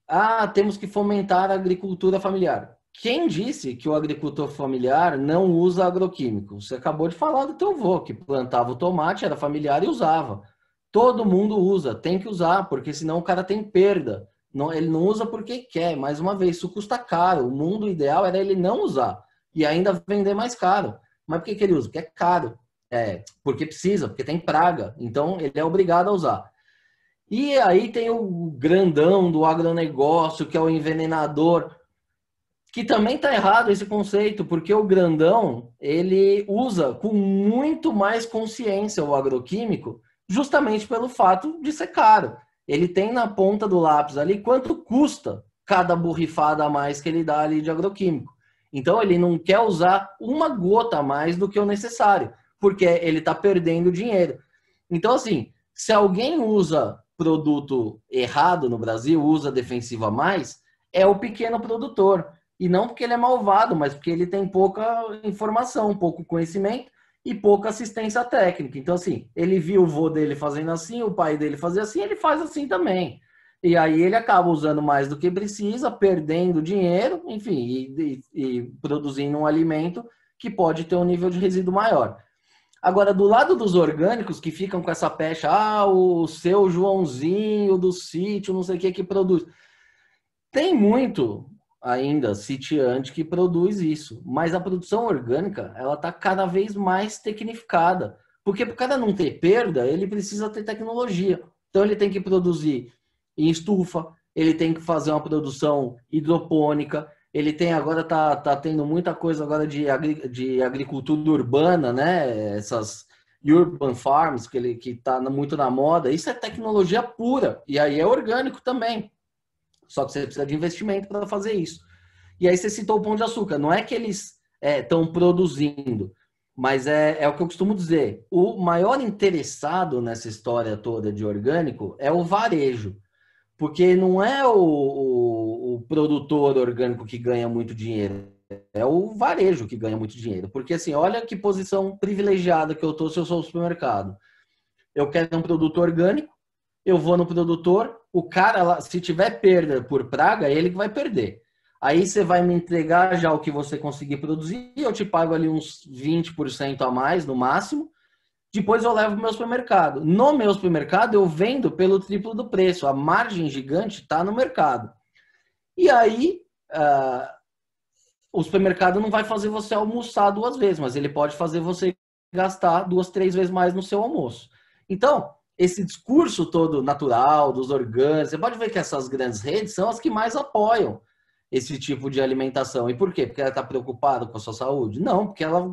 Speaker 2: ah, temos que fomentar a agricultura familiar. Quem disse que o agricultor familiar não usa agroquímico? Você acabou de falar do teu avô, que plantava o tomate, era familiar e usava. Todo mundo usa, tem que usar, porque senão o cara tem perda. Não, ele não usa porque quer. Mais uma vez, isso custa caro. O mundo ideal era ele não usar e ainda vender mais caro. Mas por que, que ele usa? Porque é caro. É, porque precisa, porque tem praga. Então ele é obrigado a usar. E aí tem o grandão do agronegócio, que é o envenenador, que também está errado esse conceito, porque o grandão ele usa com muito mais consciência o agroquímico, justamente pelo fato de ser caro. Ele tem na ponta do lápis ali quanto custa cada borrifada a mais que ele dá ali de agroquímico. Então ele não quer usar uma gota a mais do que o necessário, porque ele está perdendo dinheiro. Então, assim, se alguém usa produto errado no Brasil, usa defensivo a mais, é o pequeno produtor. E não porque ele é malvado, mas porque ele tem pouca informação, pouco conhecimento e pouca assistência técnica. Então, assim, ele viu o vô dele fazendo assim, o pai dele fazer assim, ele faz assim também. E aí ele acaba usando mais do que precisa, perdendo dinheiro, enfim, e, e, e produzindo um alimento que pode ter um nível de resíduo maior. Agora, do lado dos orgânicos que ficam com essa pecha, ah, o seu Joãozinho do sítio, não sei o que, que produz. Tem muito ainda sitiante que produz isso, mas a produção orgânica, ela está cada vez mais tecnificada. Porque para o cara não ter perda, ele precisa ter tecnologia. Então ele tem que produzir em estufa, ele tem que fazer uma produção hidropônica, ele tem agora tá, tá tendo muita coisa agora de, agri, de agricultura urbana, né? Essas urban farms que ele que tá muito na moda. Isso é tecnologia pura e aí é orgânico também. Só que você precisa de investimento para fazer isso. E aí você citou o pão de açúcar. Não é que eles estão é, produzindo, mas é, é o que eu costumo dizer. O maior interessado nessa história toda de orgânico é o varejo. Porque não é o, o, o, produtor orgânico que ganha muito dinheiro, é o varejo que ganha muito dinheiro. Porque assim, olha que posição privilegiada que eu estou se eu sou o supermercado. Eu quero um produto orgânico, eu vou no produtor, o cara se tiver perda por praga, é ele que vai perder. Aí você vai me entregar já o que você conseguir produzir, eu te pago ali uns 20% a mais no máximo, depois eu levo para o meu supermercado. No meu supermercado, eu vendo pelo triplo do preço. A margem gigante está no mercado. E aí, uh, o supermercado não vai fazer você almoçar duas vezes, mas ele pode fazer você gastar duas, três vezes mais no seu almoço. Então, esse discurso todo natural, dos orgânicos, você pode ver que essas grandes redes são as que mais apoiam esse tipo de alimentação. E por quê? Porque ela está preocupada com a sua saúde? Não, porque ela,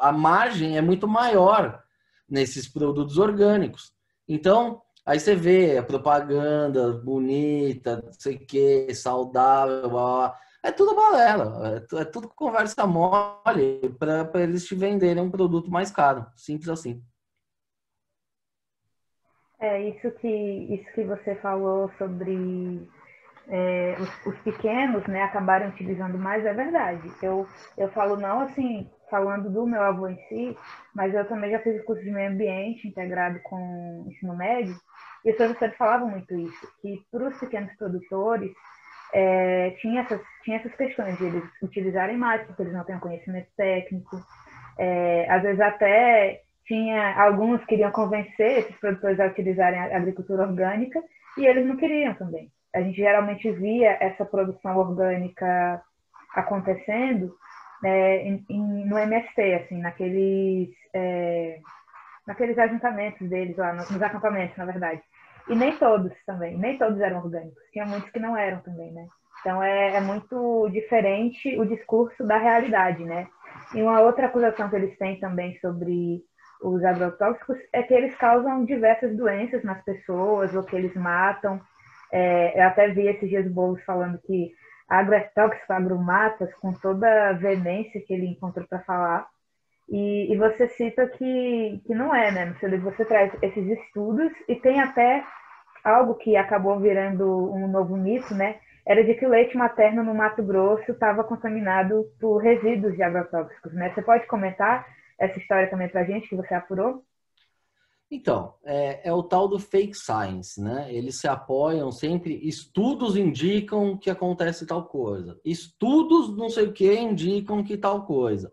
Speaker 2: a margem é muito maior nesses produtos orgânicos. Então, aí você vê a propaganda bonita, não sei o que, saudável, blá, blá. é tudo balela, é, é tudo conversa mole para eles te venderem um produto mais caro, simples assim.
Speaker 1: É isso que isso que você falou sobre é, os, os, pequenos, né, acabaram utilizando mais é verdade. Eu eu falo não assim falando do meu avô em si, mas eu também já fiz curso de meio ambiente integrado com ensino médio, e os professores falavam muito isso, que para os pequenos produtores é, tinha, essas, tinha essas questões de eles utilizarem mais, porque eles não têm conhecimento técnico, é, às vezes até tinha, alguns queriam convencer esses produtores a utilizarem a agricultura orgânica, e eles não queriam também. A gente geralmente via essa produção orgânica acontecendo é, em, no MST, assim, naqueles, é, naqueles ajuntamentos deles lá, nos acampamentos, na verdade. E nem todos também, nem todos eram orgânicos, tinha muitos que não eram também, né? Então é, é muito diferente o discurso da realidade, né? E uma outra acusação que eles têm também sobre os agrotóxicos é que eles causam diversas doenças nas pessoas, ou que eles matam. É, eu até vi esses dias bolos falando que agrotóxico, agromatas, com toda a veemência que ele encontrou para falar. E, e, você cita que, que não é, né? Você, você traz esses estudos e tem até algo que acabou virando um novo mito, né? Era de que o leite materno no Mato Grosso estava contaminado por resíduos de agrotóxicos, né? Você pode comentar essa história também para a gente que você apurou?
Speaker 2: Então, é, é, o tal do fake science, né? Eles se apoiam sempre, estudos indicam que acontece tal coisa, estudos não sei o que indicam que tal coisa,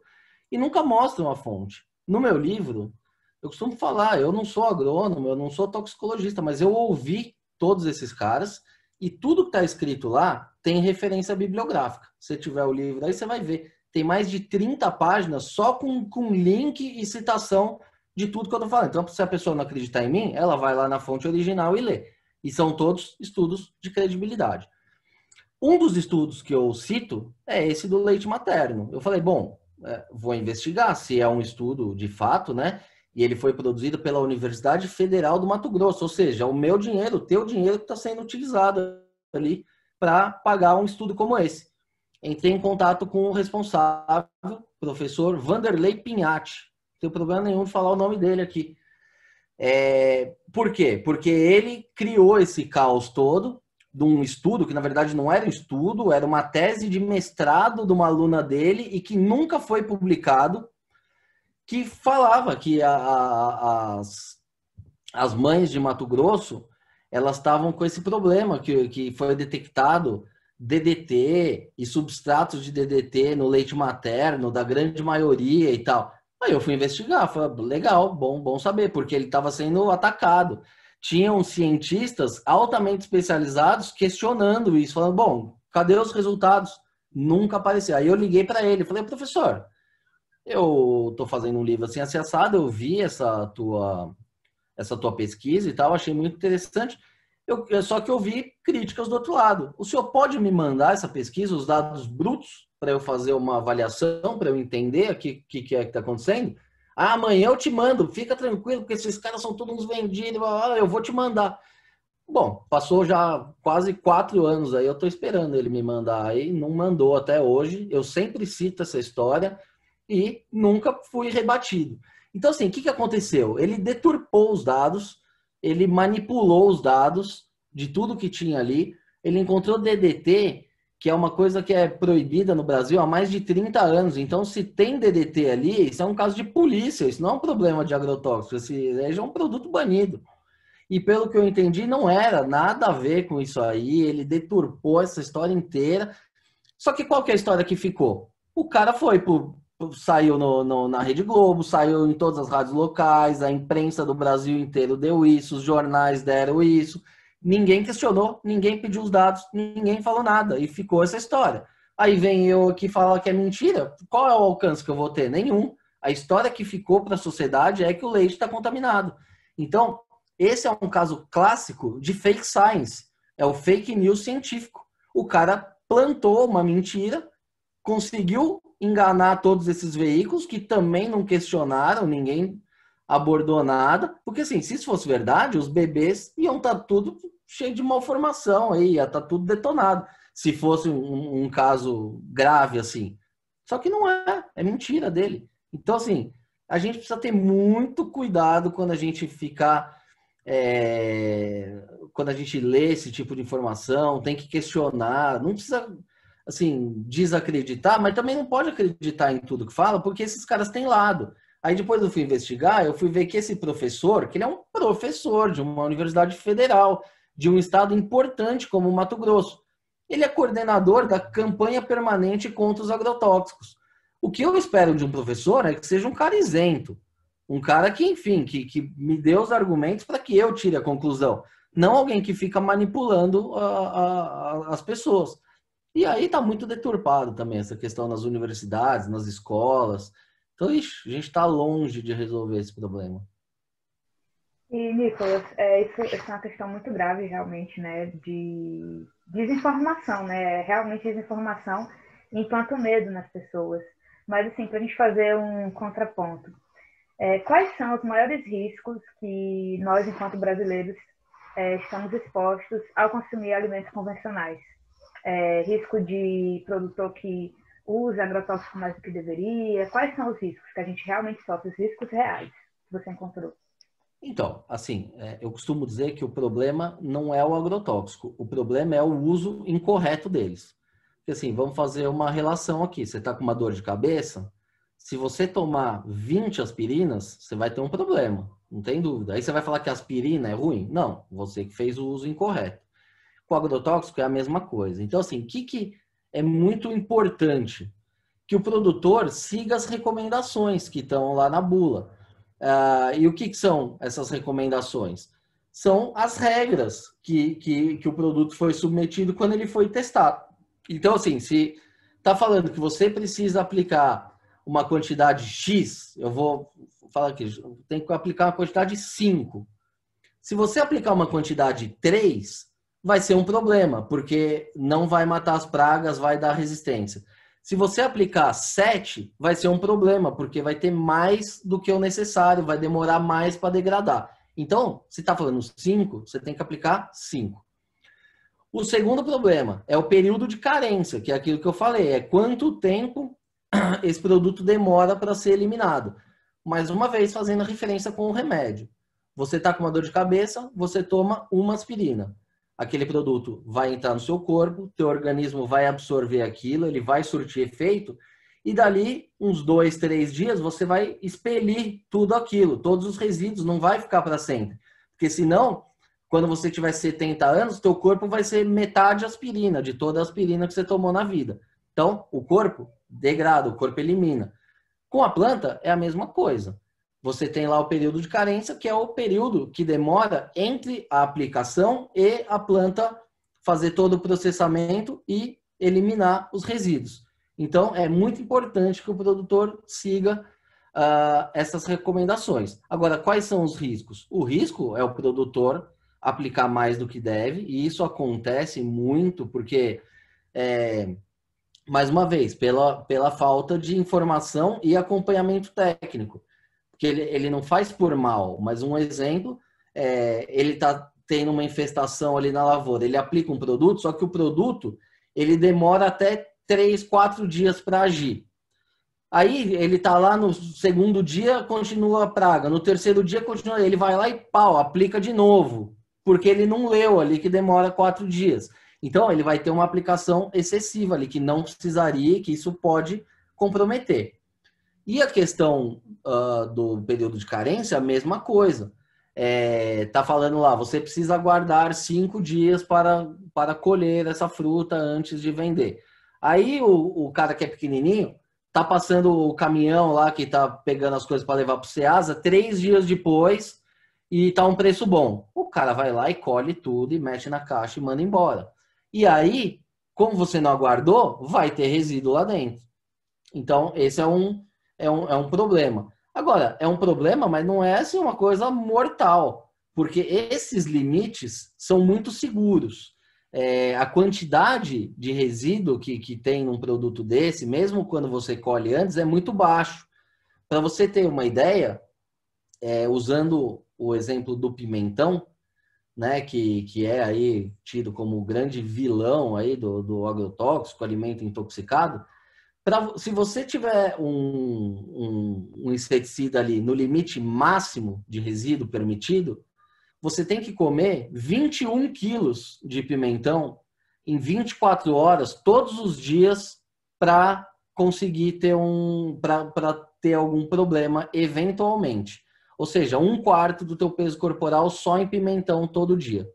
Speaker 2: e nunca mostram a fonte. No meu livro, eu costumo falar, eu não sou agrônomo, eu não sou toxicologista, mas eu ouvi todos esses caras e tudo que está escrito lá tem referência bibliográfica. Se tiver o livro aí, você vai ver. Tem mais de 30 páginas só com, com link e citação de tudo que eu estou falando. Então, se a pessoa não acreditar em mim, ela vai lá na fonte original e lê. E são todos estudos de credibilidade. Um dos estudos que eu cito é esse do leite materno. Eu falei, bom, é, vou investigar se é um estudo de fato, né? E ele foi produzido pela Universidade Federal do Mato Grosso, ou seja, o meu dinheiro, o teu dinheiro está sendo utilizado ali para pagar um estudo como esse. Entrei em contato com o responsável, professor Vanderlei Pinhatti, tenho problema nenhum de falar o nome dele aqui. É, por quê? Porque ele criou esse caos todo de um estudo, que na verdade não era um estudo, era uma tese de mestrado de uma aluna dele e que nunca foi publicado, que falava que a, a, as, as mães de Mato Grosso elas estavam com esse problema que, que foi detectado DDT e substratos de DDT no leite materno da grande maioria e tal. Aí eu fui investigar, falei, legal, bom, bom saber, porque ele estava sendo atacado tinham cientistas altamente especializados questionando isso, falando: bom, cadê os resultados? Nunca apareceu. Aí eu liguei para ele, falei: professor, eu estou fazendo um livro assim acessado, eu vi essa tua essa tua pesquisa e tal, achei muito interessante. Eu, só que eu vi críticas do outro lado. O senhor pode me mandar essa pesquisa, os dados brutos, para eu fazer uma avaliação, para eu entender o que, que, que é que está acontecendo? Ah, amanhã eu te mando, fica tranquilo, porque esses caras são todos uns vendidos, eu vou te mandar. Bom, passou já quase quatro anos aí, eu tô esperando ele me mandar aí, não mandou até hoje. Eu sempre cito essa história e nunca fui rebatido. Então, assim, o que, que aconteceu? Ele deturpou os dados, ele manipulou os dados de tudo que tinha ali, ele encontrou DDT que é uma coisa que é proibida no Brasil há mais de 30 anos. Então, se tem DDT ali, isso é um caso de polícia, isso não é um problema de agrotóxico, esse é um produto banido. E pelo que eu entendi, não era nada a ver com isso aí, ele deturpou essa história inteira. Só que qual que é a história que ficou? O cara foi pro, saiu no, no, na Rede Globo, saiu em todas as rádios locais, a imprensa do Brasil inteiro deu isso, os jornais deram isso. Ninguém questionou, ninguém pediu os dados, ninguém falou nada e ficou essa história. Aí vem eu aqui falar que é mentira. Qual é o alcance que eu vou ter? Nenhum. A história que ficou para a sociedade é que o leite está contaminado. Então, esse é um caso clássico de fake science. É o fake news científico. O cara plantou uma mentira, conseguiu enganar todos esses veículos que também não questionaram, ninguém abordou nada, porque assim, se isso fosse verdade, os bebês iam estar tá tudo cheio de malformação aí, ia estar tá tudo detonado, se fosse um, um, caso grave assim. Só que não é, é mentira dele. Então, assim, a gente precisa ter muito cuidado quando a gente ficar. É, quando a gente lê esse tipo de informação, tem que questionar, não precisa assim desacreditar, mas também não pode acreditar em tudo que fala, porque esses caras têm lado. Aí depois eu fui investigar, eu fui ver que esse professor, que ele é um professor de uma universidade federal, de um estado importante como o Mato Grosso, ele é coordenador da campanha permanente contra os agrotóxicos. O que eu espero de um professor é que seja um cara isento, um cara que, enfim, que, que me dê os argumentos para que eu tire a conclusão, não alguém que fica manipulando a, a, a, as pessoas. E aí está muito deturpado também essa questão nas universidades, nas escolas. Então, ixi, a gente está longe de resolver esse problema.
Speaker 1: E, Nicolas, é, isso, isso, é uma questão muito grave, realmente, né, de desinformação, né, realmente desinformação enquanto medo nas pessoas. Mas, assim, para a gente fazer um contraponto, é, quais são os maiores riscos que nós, enquanto brasileiros, é, estamos expostos ao consumir alimentos convencionais? É, risco de produtor que usa agrotóxico mais do que deveria? Quais são os riscos que a gente realmente sofre, os riscos reais que você encontrou?
Speaker 2: Então, assim, é, eu costumo dizer que o problema não é o agrotóxico, o problema é o uso incorreto deles. Porque assim, vamos fazer uma relação aqui. Você está com uma dor de cabeça, se você tomar 20 aspirinas, você vai ter um problema, não tem dúvida. Aí você vai falar que aspirina é ruim? Não, você que fez o uso incorreto. Com agrotóxico é a mesma coisa. Então, assim, o que, que é muito importante que o produtor siga as recomendações que estão lá na bula. Uh, e o que, que, são essas recomendações? São as regras que, que, que o produto foi submetido quando ele foi testado. Então, assim, se está falando que você precisa aplicar uma quantidade X, eu vou falar aqui, tem que aplicar uma quantidade 5. Se você aplicar uma quantidade 3, vai ser um problema, porque não vai matar as pragas, vai dar resistência. Se você aplicar 7, vai ser um problema, porque vai ter mais do que o necessário, vai demorar mais para degradar. Então, se está falando 5, você tem que aplicar 5. O segundo problema é o período de carência, que é aquilo que eu falei, é quanto tempo esse produto demora para ser eliminado. Mais uma vez, fazendo referência com o remédio. Você está com uma dor de cabeça, você toma uma aspirina. Aquele produto vai entrar no seu corpo, teu organismo vai absorver aquilo, ele vai surtir efeito, e dali uns dois, três dias você vai expelir tudo aquilo, todos os resíduos, não vai ficar para sempre. Porque senão, quando você tiver 70 anos, teu corpo vai ser metade aspirina, de toda a aspirina que você tomou na vida. Então, o corpo degrada, o corpo elimina. Com a planta é a mesma coisa. Você tem lá o período de carência, que é o período que demora entre a aplicação e a planta fazer todo o processamento e eliminar os resíduos. Então, é muito importante que o produtor siga uh, essas recomendações. Agora, quais são os riscos? O risco é o produtor aplicar mais do que deve, e isso acontece muito porque, é, mais uma vez, pela, pela falta de informação e acompanhamento técnico. Porque ele, ele não faz por mal, mas um exemplo, é, ele está tendo uma infestação ali na lavoura, ele aplica um produto, só que o produto ele demora até três, quatro dias para agir. Aí ele tá lá no segundo dia, continua a praga. No terceiro dia, continua. Ele vai lá e pau, aplica de novo. Porque ele não leu ali que demora quatro dias. Então, ele vai ter uma aplicação excessiva ali, que não precisaria, que isso pode comprometer. E a questão uh, do período de carência, a mesma coisa. É, tá falando lá, você precisa aguardar cinco dias para, para colher essa fruta antes de vender. Aí o, o cara que é pequenininho tá passando o caminhão lá que tá pegando as coisas para levar para o Ceasa três dias depois e tá um preço bom. O cara vai lá e colhe tudo e mexe na caixa e manda embora. E aí, como você não aguardou, vai ter resíduo lá dentro. Então, esse é um, é um, é um problema. Agora, é um problema, mas não é assim uma coisa mortal, porque esses limites são muito seguros é, a quantidade de resíduo que, que tem num produto desse, mesmo quando você colhe antes, é muito baixo. Para você ter uma ideia, é, usando o exemplo do pimentão, né, que, que é aí tido como o grande vilão aí do, do agrotóxico, alimento intoxicado, pra, se você tiver um, um, um inseticida ali no limite máximo de resíduo permitido, você tem que comer 21 quilos de pimentão em 24 horas, todos os dias, para conseguir ter um para ter algum problema eventualmente. Ou seja, um quarto do teu peso corporal só em pimentão todo dia.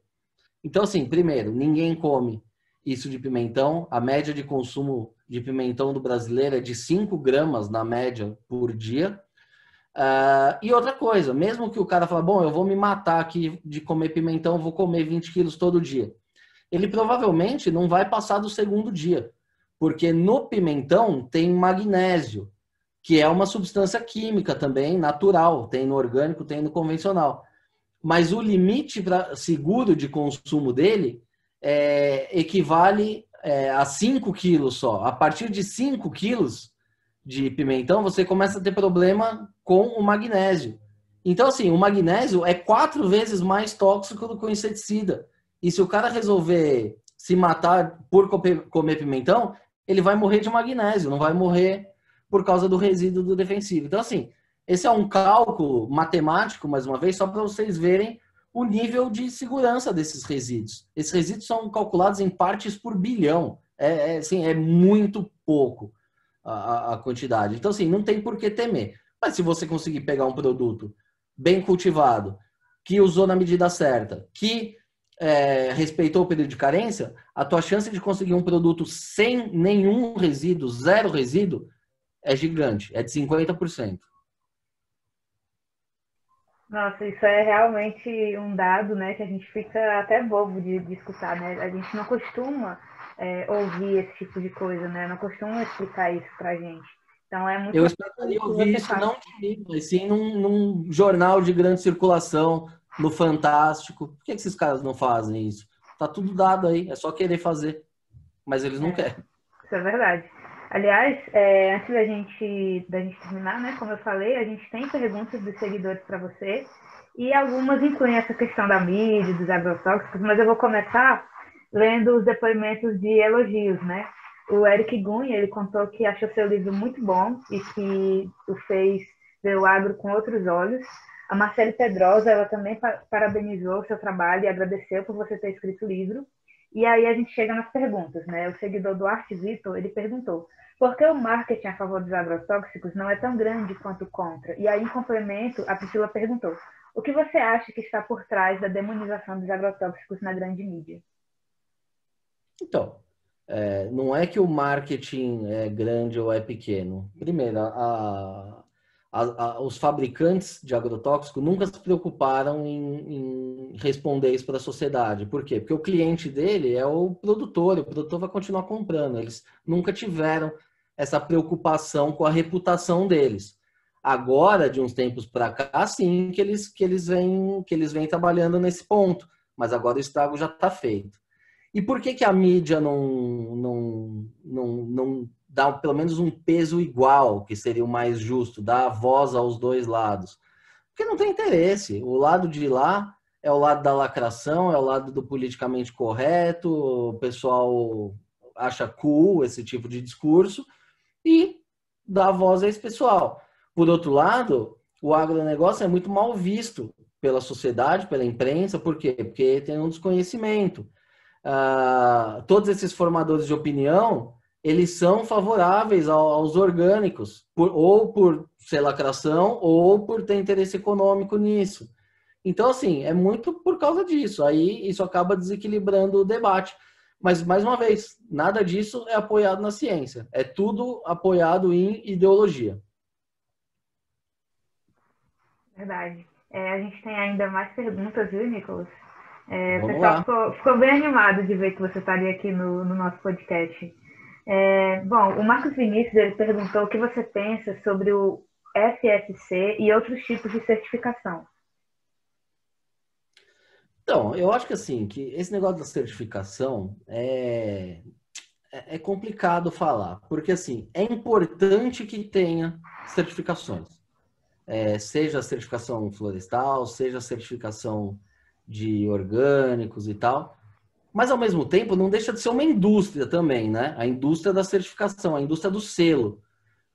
Speaker 2: Então, assim, primeiro, ninguém come isso de pimentão. A média de consumo de pimentão do brasileiro é de 5 gramas na média por dia. Uh, e outra coisa, mesmo que o cara fale, bom, eu vou me matar aqui de comer pimentão, vou comer 20 quilos todo dia. Ele provavelmente não vai passar do segundo dia, porque no pimentão tem magnésio, que é uma substância química também, natural, tem no orgânico, tem no convencional. Mas o limite pra, seguro de consumo dele é, equivale é, a 5 quilos só. A partir de 5 quilos, de pimentão, você começa a ter problema com o magnésio. Então, assim, o magnésio é quatro vezes mais tóxico do que o inseticida. E se o cara resolver se matar por comer pimentão, ele vai morrer de magnésio, não vai morrer por causa do resíduo do defensivo. Então, assim, esse é um cálculo matemático, mais uma vez, só para vocês verem o nível de segurança desses resíduos. Esses resíduos são calculados em partes por bilhão. É, é, assim, é muito pouco a, a quantidade. Então, assim, não tem por que temer. Mas se você conseguir pegar um produto bem cultivado, que usou na medida certa, que é, respeitou o período de carência, a tua chance de conseguir um produto sem nenhum resíduo, zero resíduo, é gigante, é de 50%.
Speaker 1: Nossa, isso é realmente um dado, né, que a gente fica até bobo de, de escutar, né? A gente não costuma é, ouvir esse tipo de coisa, né? Não costumam explicar isso pra gente. Então é muito
Speaker 2: Eu esperaria ouvir isso não de mim, mas sim num, num, jornal de grande circulação, no Fantástico. Por que, que esses caras não fazem isso? Tá tudo dado aí, é só querer fazer. Mas eles não é, querem.
Speaker 1: Isso é verdade. Aliás, é, antes da gente, da gente terminar, né, como eu falei, a gente tem perguntas dos seguidores para você e algumas incluem essa questão da mídia, dos agrotóxicos, mas eu vou começar lendo os depoimentos de elogios, né? O Eric Gunn, ele contou que achou seu livro muito bom e que o fez ver o agro com outros olhos. A Marcele Pedrosa, ela também parabenizou o seu trabalho e agradeceu por você ter escrito o livro. E aí a gente chega nas perguntas, né? O seguidor Duarte Vitor, ele perguntou, por que o marketing a favor dos agrotóxicos não é tão grande quanto contra? E aí, em complemento, a Priscila perguntou, o que você acha que está por trás da demonização dos agrotóxicos na grande mídia?
Speaker 2: Então, é, não é que o marketing é grande ou é pequeno. Primeiro, a, a, a, os fabricantes de agrotóxico nunca se preocuparam em, em responder isso para a sociedade. Por quê? Porque o cliente dele é o produtor, o produtor vai continuar comprando. Eles nunca tiveram essa preocupação com a reputação deles. Agora, de uns tempos para cá, sim, que eles, que, eles vêm, que eles vêm trabalhando nesse ponto. Mas agora o estrago já está feito. E por que, que a mídia não, não, não, não dá pelo menos um peso igual, que seria o mais justo, dar voz aos dois lados? Porque não tem interesse. O lado de lá é o lado da lacração, é o lado do politicamente correto, o pessoal acha cool esse tipo de discurso e dá voz a esse pessoal. Por outro lado, o agronegócio é muito mal visto pela sociedade, pela imprensa, por quê? Porque tem um desconhecimento uh, todos esses formadores de opinião, eles são favoráveis aos orgânicos, por, ou por ser lacração, ou por ter interesse econômico nisso. Então, assim, é muito por causa disso. Aí isso acaba desequilibrando o debate. Mas, mais uma vez, nada disso é apoiado na ciência. É tudo apoiado em ideologia.
Speaker 1: Verdade. É, a gente tem ainda mais perguntas, viu, Nicolas? É, o pessoal ficou, ficou, bem animado de ver que você estaria aqui no, no nosso podcast. É, bom, o Marcos Vinícius ele perguntou o que você pensa sobre o FSC e outros tipos de certificação.
Speaker 2: Então, eu acho que assim, que esse negócio da certificação é, é, é complicado falar, porque assim, é importante que tenha certificações. É, seja a certificação florestal, seja a certificação de orgânicos e tal. Mas, ao mesmo tempo, não deixa de ser uma indústria também, né? A indústria da certificação, a indústria do selo.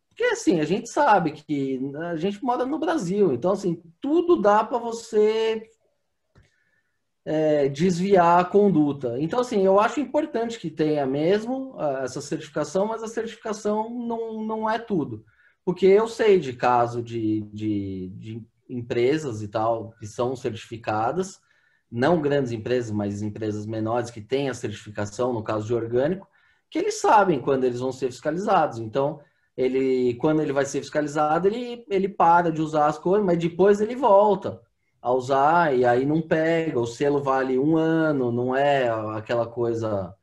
Speaker 2: Porque, assim, a gente sabe que a gente mora no Brasil, então, assim, tudo dá para você é, desviar a conduta. Então, assim, eu acho importante que tenha mesmo essa certificação, mas a certificação não, não é tudo. Porque eu sei de caso de, de, de empresas e tal que são certificadas, não grandes empresas, mas empresas menores que têm a certificação, no caso de orgânico, que eles sabem quando eles vão ser fiscalizados. Então, ele, quando ele vai ser fiscalizado, ele, ele para de usar as coisas, mas depois ele volta a usar e aí não pega. O selo vale um ano, não é aquela coisa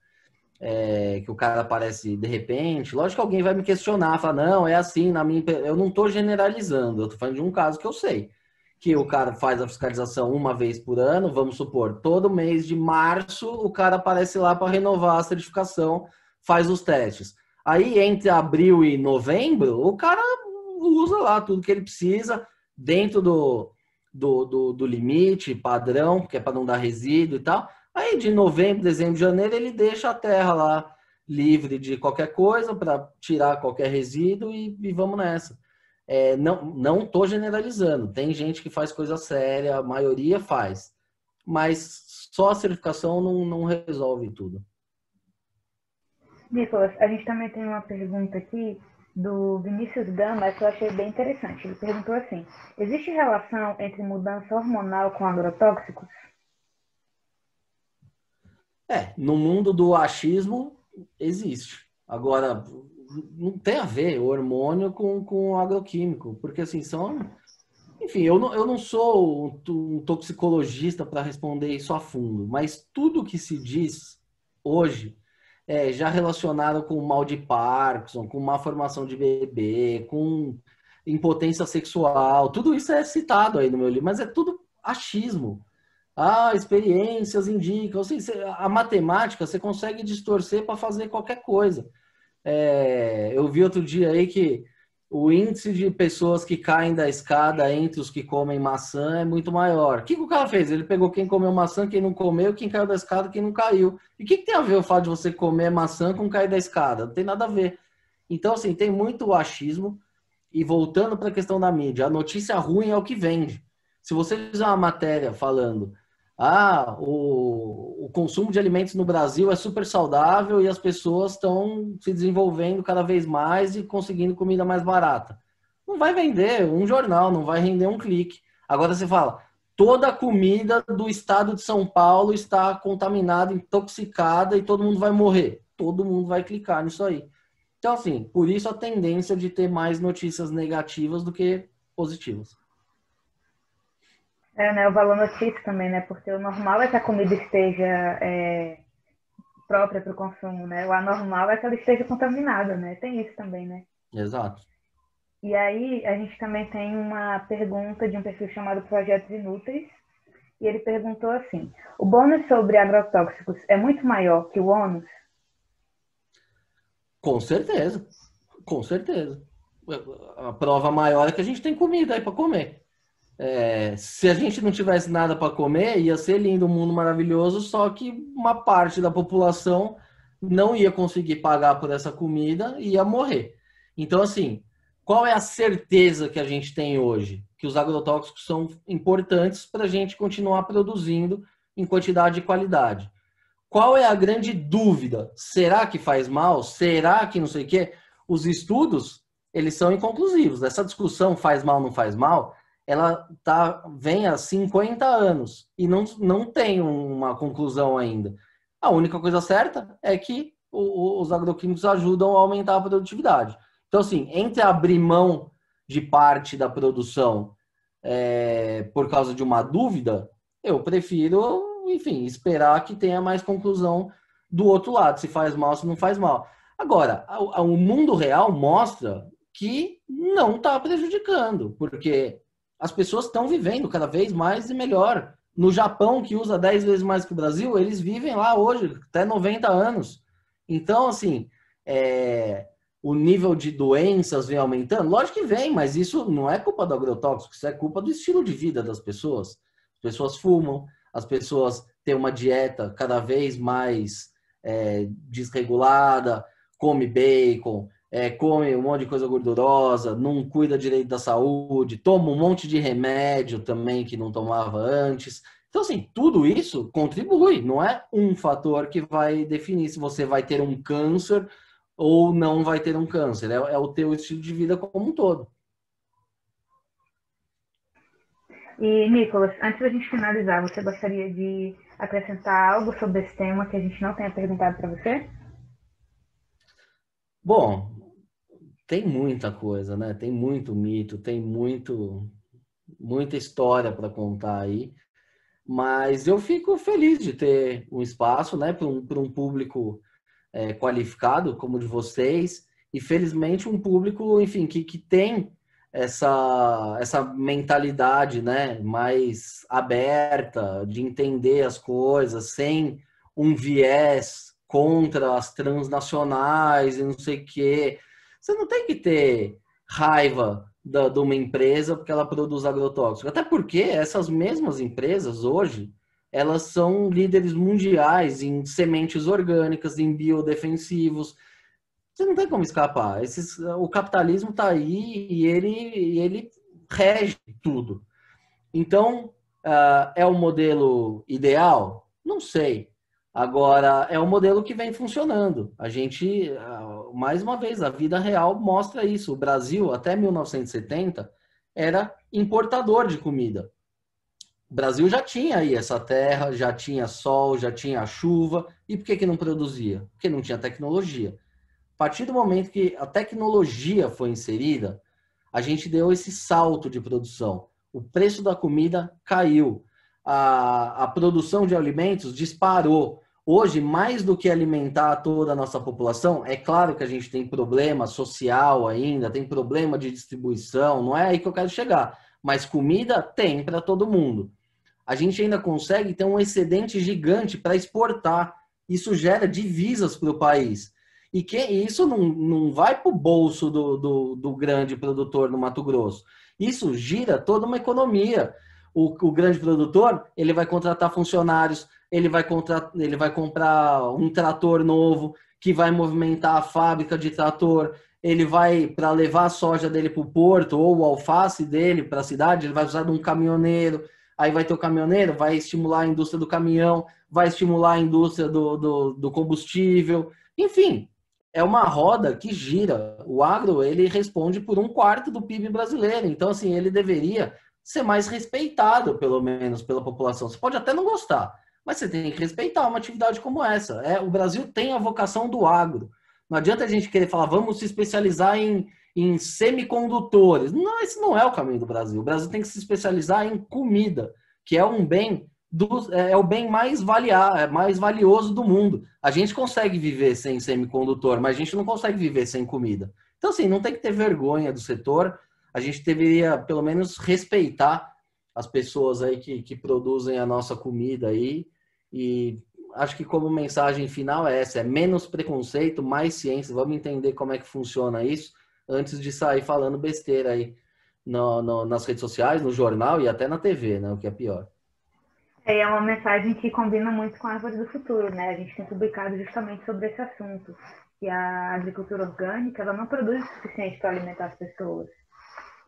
Speaker 2: é, que o cara aparece de repente. Lógico que alguém vai me questionar, falar, não, é assim, na minha Eu não estou generalizando, eu estou falando de um caso que eu sei que o cara faz a fiscalização uma vez por ano, vamos supor, todo mês de março o cara aparece lá para renovar a certificação, faz os testes. Aí entre abril e novembro, o cara usa lá tudo que ele precisa dentro do, do, do, do limite padrão, que é para não dar resíduo e tal. Aí de novembro, dezembro, janeiro, ele deixa a terra lá livre de qualquer coisa para tirar qualquer resíduo e, e vamos nessa. É, não não estou generalizando. Tem gente que faz coisa séria, a maioria faz, mas só a certificação não, não resolve tudo.
Speaker 1: Nicolas, a gente também tem uma pergunta aqui do Vinícius Gama que eu achei bem interessante. Ele perguntou assim: existe relação entre mudança hormonal com agrotóxicos?
Speaker 2: É, no mundo do achismo existe. Agora, não tem a ver o hormônio com, com o agroquímico, porque assim, são. Enfim, eu não, eu não sou um toxicologista para responder isso a fundo, mas tudo que se diz hoje é já relacionado com mal de Parkinson, com má formação de bebê, com impotência sexual, tudo isso é citado aí no meu livro, mas é tudo achismo. Ah, experiências indicam. Assim, a matemática você consegue distorcer para fazer qualquer coisa. É, eu vi outro dia aí que o índice de pessoas que caem da escada entre os que comem maçã é muito maior. O que, que o cara fez? Ele pegou quem comeu maçã, quem não comeu, quem caiu da escada, quem não caiu. E o que, que tem a ver o fato de você comer maçã com cair da escada? Não tem nada a ver. Então, assim, tem muito achismo. E voltando para a questão da mídia, a notícia ruim é o que vende. Se você fizer uma matéria falando ah, o, o consumo de alimentos no Brasil é super saudável e as pessoas estão se desenvolvendo cada vez mais e conseguindo comida mais barata. Não vai vender um jornal, não vai render um clique. Agora você fala, toda a comida do estado de São Paulo está contaminada, intoxicada e todo mundo vai morrer. Todo mundo vai clicar nisso aí. Então, assim, por isso a tendência de ter mais notícias negativas do que positivas.
Speaker 1: É, né, o valor notícia também, né? Porque o normal é que a comida esteja é, própria para o consumo, né? O anormal é que ela esteja contaminada, né? Tem isso também, né?
Speaker 2: Exato.
Speaker 1: E aí, a gente também tem uma pergunta de um perfil chamado Projetos Inúteis, e ele perguntou assim: o bônus sobre agrotóxicos é muito maior que o ônus?
Speaker 2: Com certeza, com certeza. A prova maior é que a gente tem comida aí para comer. É, se a gente não tivesse nada para comer, ia ser lindo, um mundo maravilhoso, só que uma parte da população não ia conseguir pagar por essa comida e ia morrer. Então, assim, qual é a certeza que a gente tem hoje? Que os agrotóxicos são importantes para a gente continuar produzindo em quantidade e qualidade. Qual é a grande dúvida? Será que faz mal? Será que não sei o quê? Os estudos, eles são inconclusivos. Essa discussão faz mal, não faz mal, ela tá, vem há 50 anos e não, não tem uma conclusão ainda. A única coisa certa é que o, os agroquímicos ajudam a aumentar a produtividade. Então, assim, entre abrir mão de parte da produção é, por causa de uma dúvida, eu prefiro, enfim, esperar que tenha mais conclusão do outro lado, se faz mal, se não faz mal. Agora, o mundo real mostra que não está prejudicando, porque as pessoas estão vivendo cada vez mais e melhor. No Japão, que usa 10 vezes mais que o Brasil, eles vivem lá hoje, até 90 anos. Então, assim, é, o nível de doenças vem aumentando? Lógico que vem, mas isso não é culpa do agrotóxico, isso é culpa do estilo de vida das pessoas. As pessoas fumam, as pessoas têm uma dieta cada vez mais é, desregulada, come bacon, é, come um monte de coisa gordurosa, não cuida direito da saúde, toma um monte de remédio também que não tomava antes. Então, assim, tudo isso contribui, não é um fator que vai definir se você vai ter um câncer ou não vai ter um câncer, é, é o teu estilo de vida como um todo.
Speaker 1: E, Nicolas, antes da gente finalizar, você gostaria de acrescentar algo sobre esse tema que a gente não tenha perguntado para você?
Speaker 2: Bom, tem muita coisa, né? Tem muito mito, tem muito muita história para contar aí. Mas eu fico feliz de ter um espaço, né, para um, um público é, qualificado como o de vocês e felizmente um público, enfim, que, que tem essa, essa mentalidade, né, mais aberta de entender as coisas sem um viés contra as transnacionais e não sei o quê. Você não tem que ter raiva da, de uma empresa porque ela produz agrotóxico. Até porque essas mesmas empresas hoje elas são líderes mundiais em sementes orgânicas, em biodefensivos. Você não tem como escapar. Esses, o capitalismo está aí e ele, ele rege tudo. Então, uh, é o modelo ideal? Não sei. Agora, é um modelo que vem funcionando. A gente, mais uma vez, a vida real mostra isso. O Brasil, até 1970, era importador de comida. O Brasil já tinha aí essa terra, já tinha sol, já tinha chuva. E por que, que não produzia? Porque não tinha tecnologia. A partir do momento que a tecnologia foi inserida, a gente deu esse salto de produção. O preço da comida caiu. A, a produção de alimentos disparou Hoje, mais do que alimentar toda a nossa população, é claro que a gente tem problema social ainda, tem problema de distribuição, não é aí que eu quero chegar. Mas comida tem para todo mundo. A gente ainda consegue ter um excedente gigante para exportar. Isso gera divisas para o país. E que isso não, não vai para o bolso do, do, do, grande produtor no Mato Grosso. Isso gira toda uma economia. O, o grande produtor ele vai contratar funcionários, ele vai, contra, ele vai comprar um trator novo que vai movimentar a fábrica de trator, ele vai, para levar a soja dele para o porto ou o alface dele para a cidade, ele vai usar de um caminhoneiro. Aí vai ter o caminhoneiro, vai estimular a indústria do caminhão, vai estimular a indústria do, do, do combustível. Enfim, é uma roda que gira. O agro, ele responde por um quarto do PIB brasileiro. Então, assim, ele deveria ser mais respeitado, pelo menos, pela população. Você pode até não gostar, mas você tem que respeitar uma atividade como essa. É, o Brasil tem a vocação do agro. Não adianta a gente querer falar, vamos se especializar em, em semicondutores. Não, esse não é o caminho do Brasil. O Brasil tem que se especializar em comida, que é um bem do, é, é o bem mais valiar, é mais valioso do mundo. A gente consegue viver sem semicondutor, mas a gente não consegue viver sem comida. Então, assim, não tem que ter vergonha do setor. A gente deveria, pelo menos, respeitar as pessoas aí que, que produzem a nossa comida aí e acho que como mensagem final é essa: é menos preconceito, mais ciência. Vamos entender como é que funciona isso antes de sair falando besteira aí no, no, nas redes sociais, no jornal e até na TV, né? O que é pior.
Speaker 1: É, é uma mensagem que combina muito com a Árvore do Futuro, né? A gente tem publicado justamente sobre esse assunto, que a agricultura orgânica ela não produz o suficiente para alimentar as pessoas.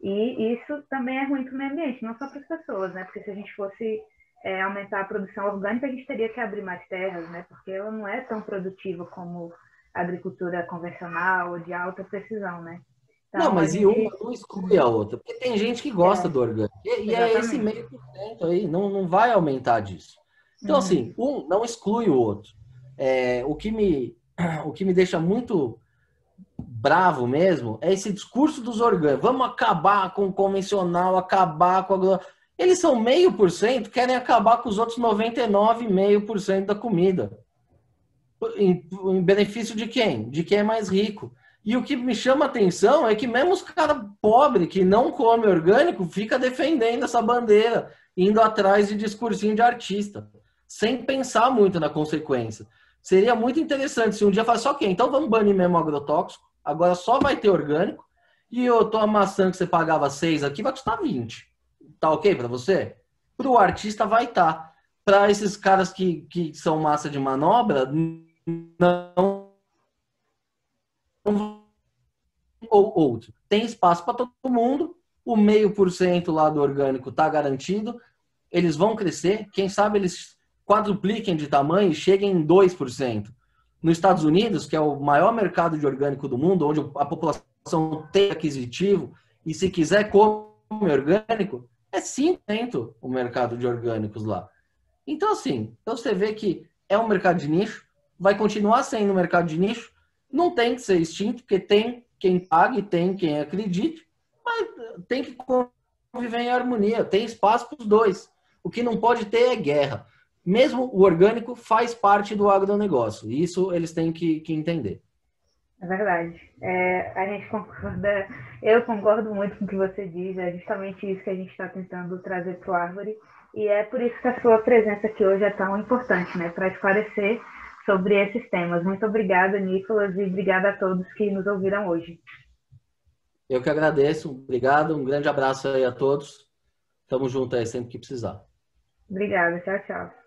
Speaker 1: E isso também é ruim para o meio ambiente, não só para as pessoas, né? Porque se a gente fosse é, aumentar a produção orgânica, a gente teria que abrir mais terras, né? Porque ela não é tão produtiva como a agricultura convencional ou de alta precisão, né?
Speaker 2: Então, não, mas gente... e uma não exclui a outra, porque tem gente que gosta é, do orgânico. E, e é esse meio por cento aí, não, não vai aumentar disso. Então, uhum. assim, um não exclui o outro. É, o, que me, o que me deixa muito bravo mesmo é esse discurso dos orgânicos. Vamos acabar com o convencional, acabar com a eles são meio por cento, querem acabar com os outros 99,5% da comida. Em, em, benefício de quem? De quem é mais rico. E o que me chama atenção é que mesmo os caras pobres que não come orgânico fica defendendo essa bandeira, indo atrás de discursinho de artista, sem pensar muito na consequência. Seria muito interessante se um dia falasse, ok, então vamos banir mesmo agrotóxico, agora só vai ter orgânico, e eu tô a maçã que você pagava 6 aqui vai custar 20. Tá ok para você? Para o artista vai estar. Tá. Para esses caras que, que são massa de manobra, não. Ou outro. Tem espaço para todo mundo. O meio por cento lá do orgânico está garantido. Eles vão crescer. Quem sabe eles quadrupliquem de tamanho e cheguem em 2%. Nos Estados Unidos, que é o maior mercado de orgânico do mundo, onde a população tem aquisitivo, e se quiser come orgânico, é 5% o mercado de orgânicos lá. Então, assim, então você vê que é um mercado de nicho, vai continuar sendo um mercado de nicho, não tem que ser extinto, porque tem quem pague, tem quem acredite, mas tem que conviver em harmonia, tem espaço para os dois. O que não pode ter é guerra. Mesmo o orgânico faz parte do agronegócio, e isso eles têm que, que entender.
Speaker 1: É verdade. É, a gente concorda, eu concordo muito com o que você diz, é justamente isso que a gente está tentando trazer para o Árvore, e é por isso que a sua presença aqui hoje é tão importante, né, para esclarecer sobre esses temas. Muito obrigada, Nicolas, e obrigada a todos que nos ouviram hoje.
Speaker 2: Eu que agradeço, obrigado, um grande abraço aí a todos. Tamo junto aí sempre que precisar.
Speaker 1: Obrigada, tchau, tchau.